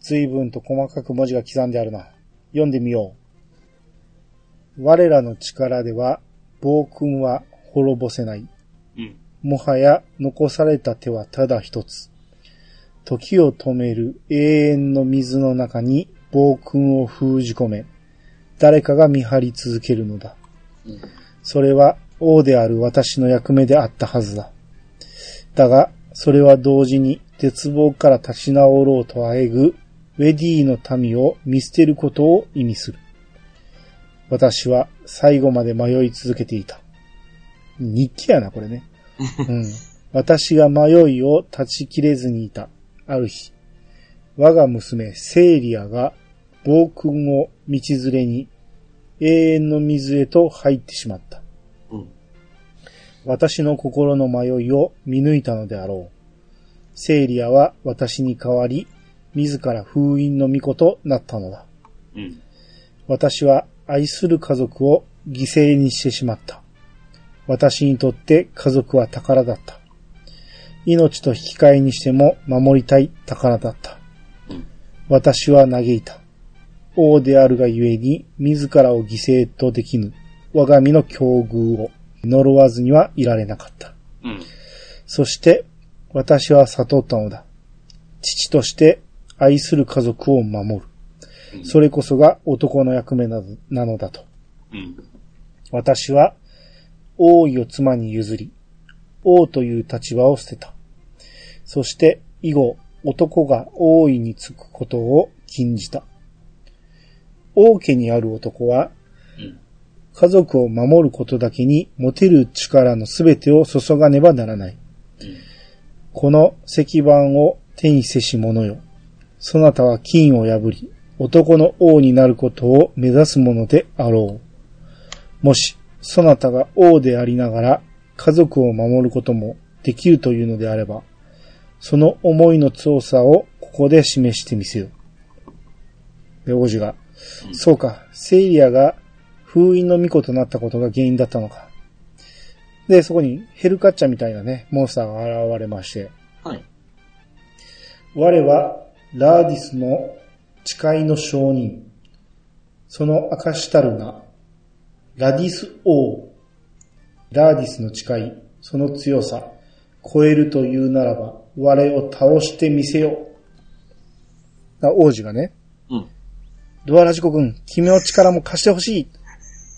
随分と細かく文字が刻んであるな。読んでみよう。我らの力では暴君は滅ぼせない。うん。もはや残された手はただ一つ。時を止める永遠の水の中に暴君を封じ込め、誰かが見張り続けるのだ。うん。それは王である私の役目であったはずだ。だが、それは同時に絶望から立ち直ろうとあえぐウェディの民を見捨てることを意味する。私は最後まで迷い続けていた。日記やな、これね。うん。私が迷いを断ち切れずにいた。ある日、我が娘セイリアが暴君を道連れに永遠の水へと入ってしまった。うん。私の心の迷いを見抜いたのであろう。セイリアは私に代わり、自ら封印の巫女となったのだ。うん。私は愛する家族を犠牲にしてしまった。私にとって家族は宝だった。命と引き換えにしても守りたい宝だった。うん。私は嘆いた。王であるがゆえに自らを犠牲とできぬ我が身の境遇を呪わずにはいられなかった。うん。そして私は悟ったのだ。父として愛する家族を守る。それこそが男の役目ななのだと。うん。私は王位を妻に譲り、王という立場を捨てた。そして以後男が王位につくことを禁じた。王家にある男はうん。家族を守ることだけに持てる力のすべてを注がねばならない。この石板を手にせし者よ。そなたは金を破り、男の王になることを目指すものであろう。もし、そなたが王でありながら家族を守ることもできるというのであれば、その思いの強さをここで示してみせよ。で、王子が、うんそうか、セイリアが封印の巫女となったことが原因だったのか。で、そこにヘルカッチャみたいなね、モンスターが現れまして、はい。我はラーディスの誓いの証人。その証たるな、ラディス王。ラーディスの誓い、その強さ、超えるというならば、我を倒してみせよ。な王子がね、うん。ドアラジコ君、君の力も貸してほしい。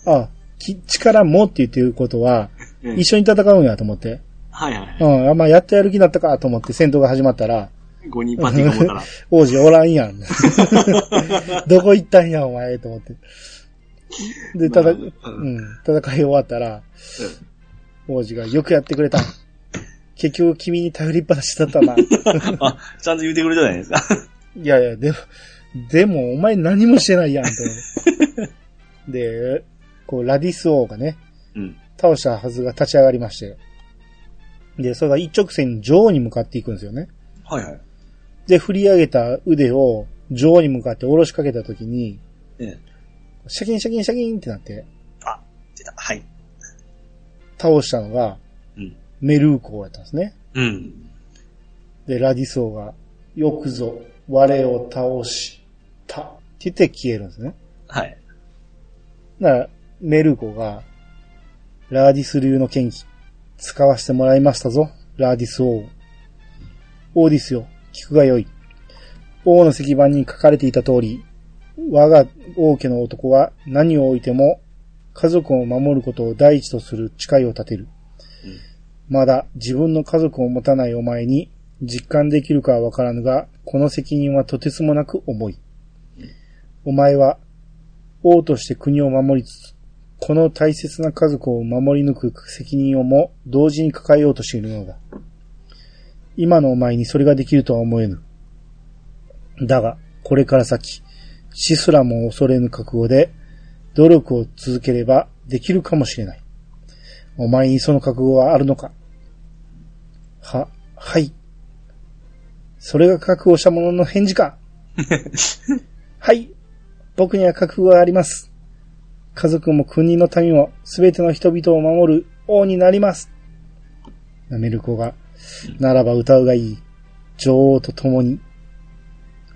あ、き力もって言ってることは、うん一緒に戦うんやと思って。はいはい。うん、あんまやったやる気になったかと思って戦闘が始まったら、5人パーティーが思ったら。王子おらんやん。どこ行ったんや、お前、と思って。で、ただ、まあううんん、戦い終わったら、王子がよくやってくれた。結局君に頼りっぱなしだったな。あ、ちゃんと言うてくれたじゃないですか？いやいや、でも、でもお前何もしてないやん、と思って。で、こう、ラディス王がね、うん。倒したはずが立ち上がりまして。で、それが一直線に女王に向かっていくんですよね。はいはい。で、振り上げた腕を女王に向かって下ろしかけたときに、ええ。シャキンシャキンシャキンってなって、あ、出た。はい。倒したのがうん。メルーコーやったんですね。うん。で、ラディソーが、よくぞ、我を倒した。って言って消えるんですね。はい。だから、メルコが、ラーディス流の剣技、使わせてもらいましたぞ、ラーディス王。王ですよ、聞くがよい。王の石板に書かれていた通り、我が王家の男は何を置いても家族を守ることを第一とする誓いを立てる。まだ自分の家族を持たないお前に実感できるかはわからぬが、この責任はとてつもなく重い。お前は王として国を守りつつ、この大切な家族を守り抜く責任をも同時に抱えようとしているのだ。今のお前にそれができるとは思えぬ。だが、これから先、死すらも恐れぬ覚悟で、努力を続ければできるかもしれない。お前にその覚悟はあるのか？は、はい。それが覚悟した者の返事か？はい。僕には覚悟があります。家族も国の民も全ての人々を守る王になります。メルコが、ならば歌うがいい。女王と共に。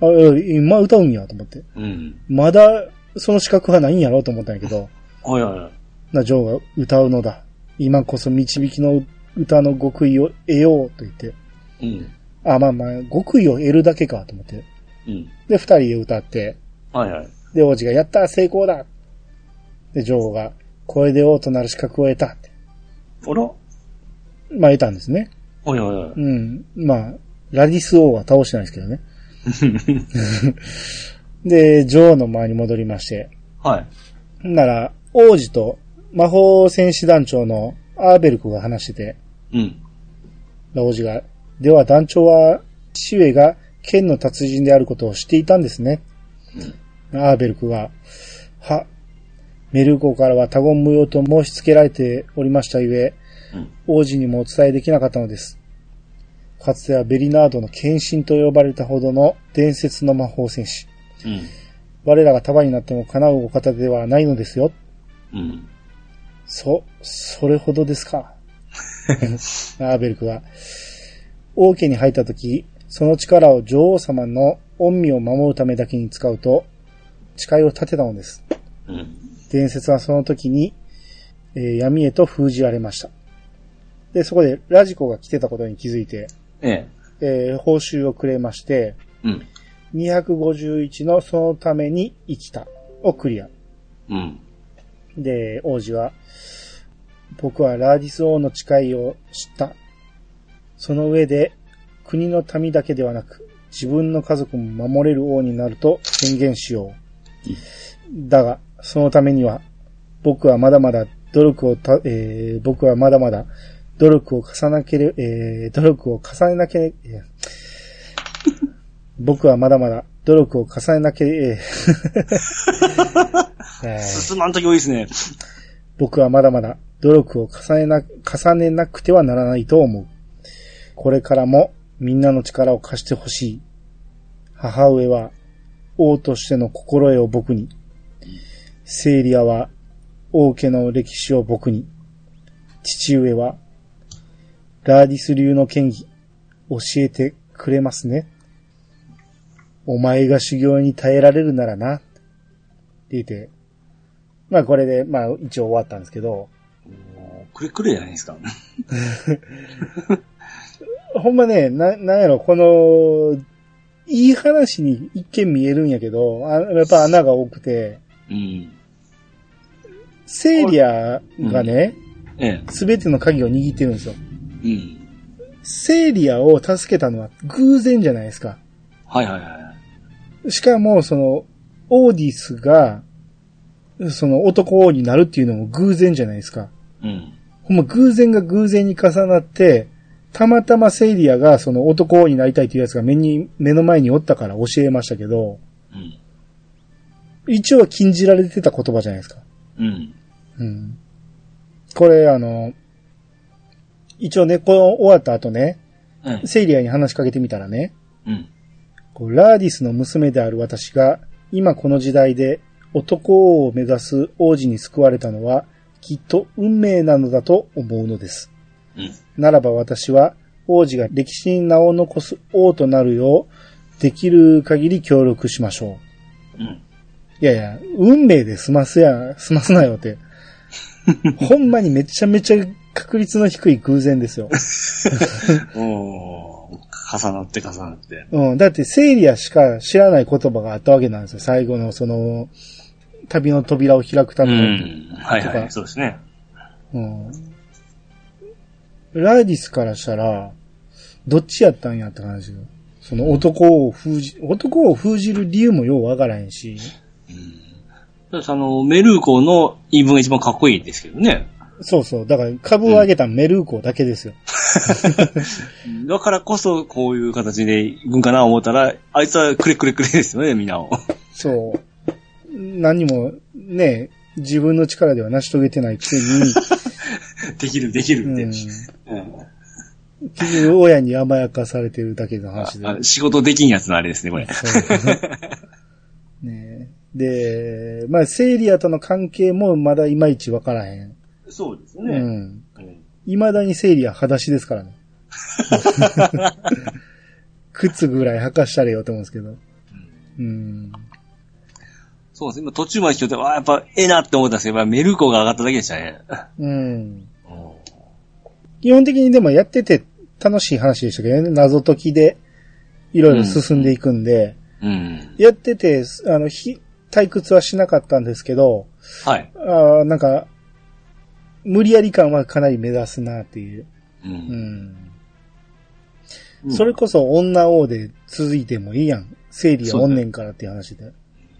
あ、今歌うんやと思って。うん。まだその資格はないんやろうと思ったんやけど、はいはいはい。な、女王が歌うのだ。今こそ導きの歌の極意を得ようと言って。うん。あ、まあまあ、極意を得るだけかと思って。うん。で、二人で歌って、はいはい。で、王子がやったー成功だで、女王が、これで王となる資格を得たって。あらまあ、得たんですね。はいはいはい。うん。まあ、ラディス王は倒してないですけどね。で、女王の前に戻りまして。はい。なら、王子と魔法戦士団長のアーベルクが話してて、うん。王子が、では団長は、シュエが剣の達人であることを知っていたんですね。アーベルクが、は、メルコからは他言無用と申し付けられておりましたゆえ、うん。王子にもお伝えできなかったのです。かつてはベリナードの献身と呼ばれたほどの伝説の魔法戦士。うん。我らが束になっても叶うお方ではないのですよ。うん。そ、それほどですか。アーベルクは、王家に入った時、その力を女王様の恩義を守るためだけに使うと、誓いを立てたのです。うん。伝説はその時に、えー闇へと封じられました。で、そこでラジコが来てたことに気づいて、ええ。えー報酬をくれまして、うん。251のそのために生きたをクリア。うん。で、王子は、僕はラーディス王の誓いを知った。その上で、国の民だけではなく、自分の家族も守れる王になると宣言しよう。だが、そのためには、僕はまだまだ努力をた、えー僕はまだまだ努力を重ねなけれ、えー努力を重ねなけれ、えー僕はまだまだ努力を重ねなけれ、えー えー進まんとき多いですね。僕はまだまだ努力を重ねな、重ねなくてはならないと思う。これからもみんなの力を貸してほしい。母上は王としての心得を僕に。セイリアは王家の歴史を僕に。父上はラーディス流の剣技教えてくれますね。お前が修行に耐えられるならな。って言って、まあこれで、まあ一応終わったんですけど、くれくれじゃないですか。ほんまね、な、なんやろ、この、いい話に一見見えるんやけど、あやっぱ穴が多くて、うん。セイリアがね、ええ。すべての鍵を握ってるんですよ。うん。セイリアを助けたのは偶然じゃないですか。はいはいはい。しかも、その、オーディスが、その男王になるっていうのも偶然じゃないですか。うん。ほんま偶然が偶然に重なって、たまたまセイリアがその男王になりたいっていうやつが目に、目の前におったから教えましたけど、うん。一応は禁じられてた言葉じゃないですか。うん。うん。これあの、一応ね、この終わった後ね、ええ。セイリアに話しかけてみたらね、うん。こうラーディスの娘である私が、今この時代で男王を目指す王子に救われたのは、きっと運命なのだと思うのです。うん。ならば私は、王子が歴史に名を残す王となるよう、できる限り協力しましょう。うん。いやいや、運命で済ますや、済ますなよって。ほんまにめちゃめちゃ確率の低い偶然ですよ。おー重なって重なって。うん。だって、セイリアしか知らない言葉があったわけなんですよ。最後の、その、旅の扉を開くたうめの。ん。はいはい。そうですね。うん。ライディスからしたら、どっちやったんやって話よ。その男を封じ、男を封じる理由もようわからへんし。ただあの、メルーコの言い分が一番かっこいいですけどね。そうそう。だから株を上げたメルーコだけですよ。だからこそ、こういう形で行くんかな思ったら、あいつはくれくれくれですよね、みんなを。そう。何にも、ね、自分の力では成し遂げてないくせに、できる、できるって。うん、うん親に甘やかされてるだけの話で。あ仕事できんやつのあれですね、これ。で、まあ、セイリアとの関係もまだいまいちわからへん。そうですね。うん。うん未だにセイリア裸足ですからね。靴ぐらい履かしたれよと思うんですけど。うん。そうですね。今途中まで聞いて、わあ、やっぱ、ええなって思ったんですけど、メルコが上がっただけでしたね。うん。基本的にでもやってて楽しい話でしたけどね。謎解きでいろいろ進んでいくんで、うん。やってて、あの、ひ退屈はしなかったんですけど、はい。あーなんか、無理やり感はかなり目指すなっていう。う。うんん。うんそれこそ女王で続いてもいいやん。生理はおんねんからっていう話で。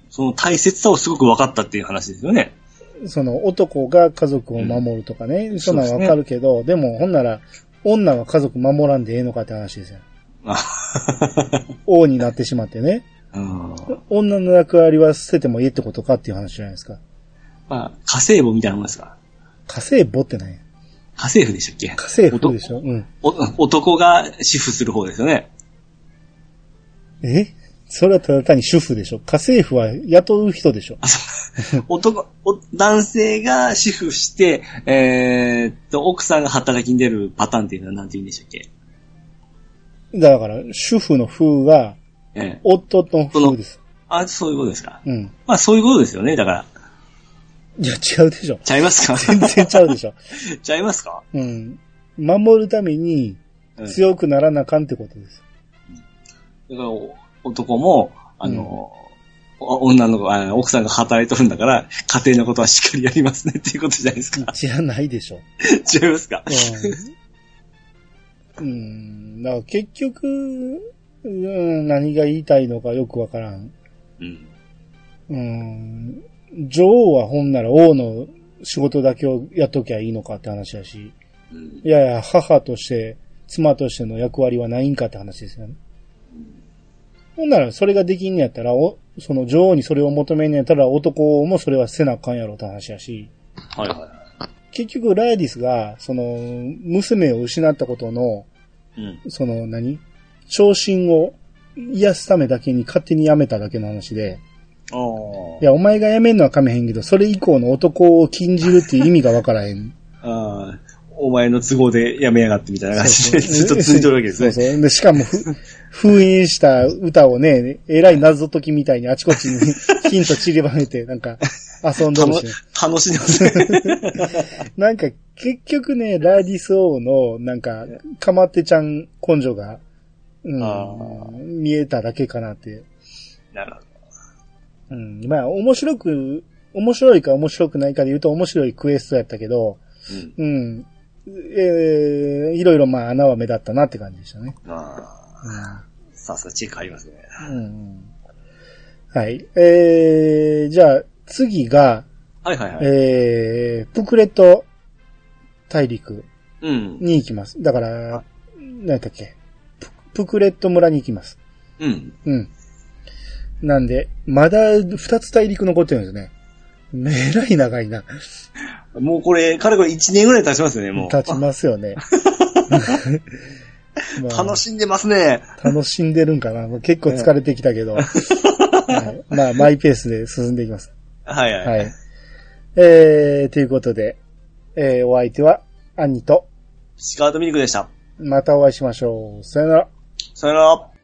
その大切さをすごく分かったっていう話ですよね。その男が家族を守るとかね、そんなんわかるけど、でもほんなら、女は家族守らんでええのかって話ですよ。あ王になってしまってね。うん女の役割は捨ててもいいってことかっていう話じゃないですか。まあ、家政婦みたいなもんですか？家政母ってね。家政婦でしたっけ？家政婦でしょ？うん。お男が主婦する方ですよね。え？それはただ単に主婦でしょ？家政婦は雇う人でしょ？男、お男性が主婦して、えーっと、奥さんが働きに出るパターンっていうのは何て言うんでしたっけ？だから、主婦の風が、ええ夫の風です。あ、そういうことですか。うん。まあ、そういうことですよね。だから、いや、違うでしょ。ちゃいますか？全然ちゃうでしょ。ちゃいますか？うん。守るためにうん強くならなあかんってことです。だから、お男も、あの、お女の子、あ奥さんが働いとるんだから、家庭のことはしっかりやりますねっていうことじゃないですか？じゃないでしょ。違いますか？うん。うん。だから結局、うん、何が言いたいのかよくわからん。うん。うん。女王はほんなら王の仕事だけをやっときゃいいのかって話だし、うんいやいや、母として、妻としての役割はないんかって話ですよね。ほんなら、それができんのやったら、お、その女王にそれを求めんのやったら、男もそれはせなあかんやろって話やし、はいは結局、ライディスが、その、娘を失ったことの、い。うん。その何、昇進を癒すためだけに勝手に辞めただけの話で、いや、お前が辞めんのはかめへんけど、それ以降の男を禁じるっていう意味がわからへん。ああ、お前の都合でやめやがってみたいな感じでずっと続いてるわけですね。そうそう。で、しかもふ、封印した歌をね、えらい謎解きみたいにあちこちに ヒント散りばめて、なんか、遊んどる楽し。楽しんでますね。なんか、結局ね、ラディス王の、なんか、かまってちゃん根性が、うあん、見えただけかなって。なるほうん、まあ、面白く、面白いか面白くないかで言うと面白いクエストやったけど、ど。うん。うん、えー、いろいろまあ穴は目立ったなって感じでしたね。ああ、さすがチェックありますね。うんうんはい。えー、じゃあ、次が、はいはいはい。えー、プクレット大陸うん。に行きます。だから、何やったっけ？ププクレット村に行きます。うん。うん。なんで、まだ二つ大陸残ってるんですね。えらい長いな。もうこれ、かれこれ1年ぐらい経ちますよね、もう。立ちますよね。まあ楽しんでますね。楽しんでるんかな。結構疲れてきたけど。はい、まあ、マイペースで進んでいきます。はいはい。はい。えー、ということで、えー、お相手は、兄と、シカートミルクでした。またお会いしましょう。さよなら。さよなら。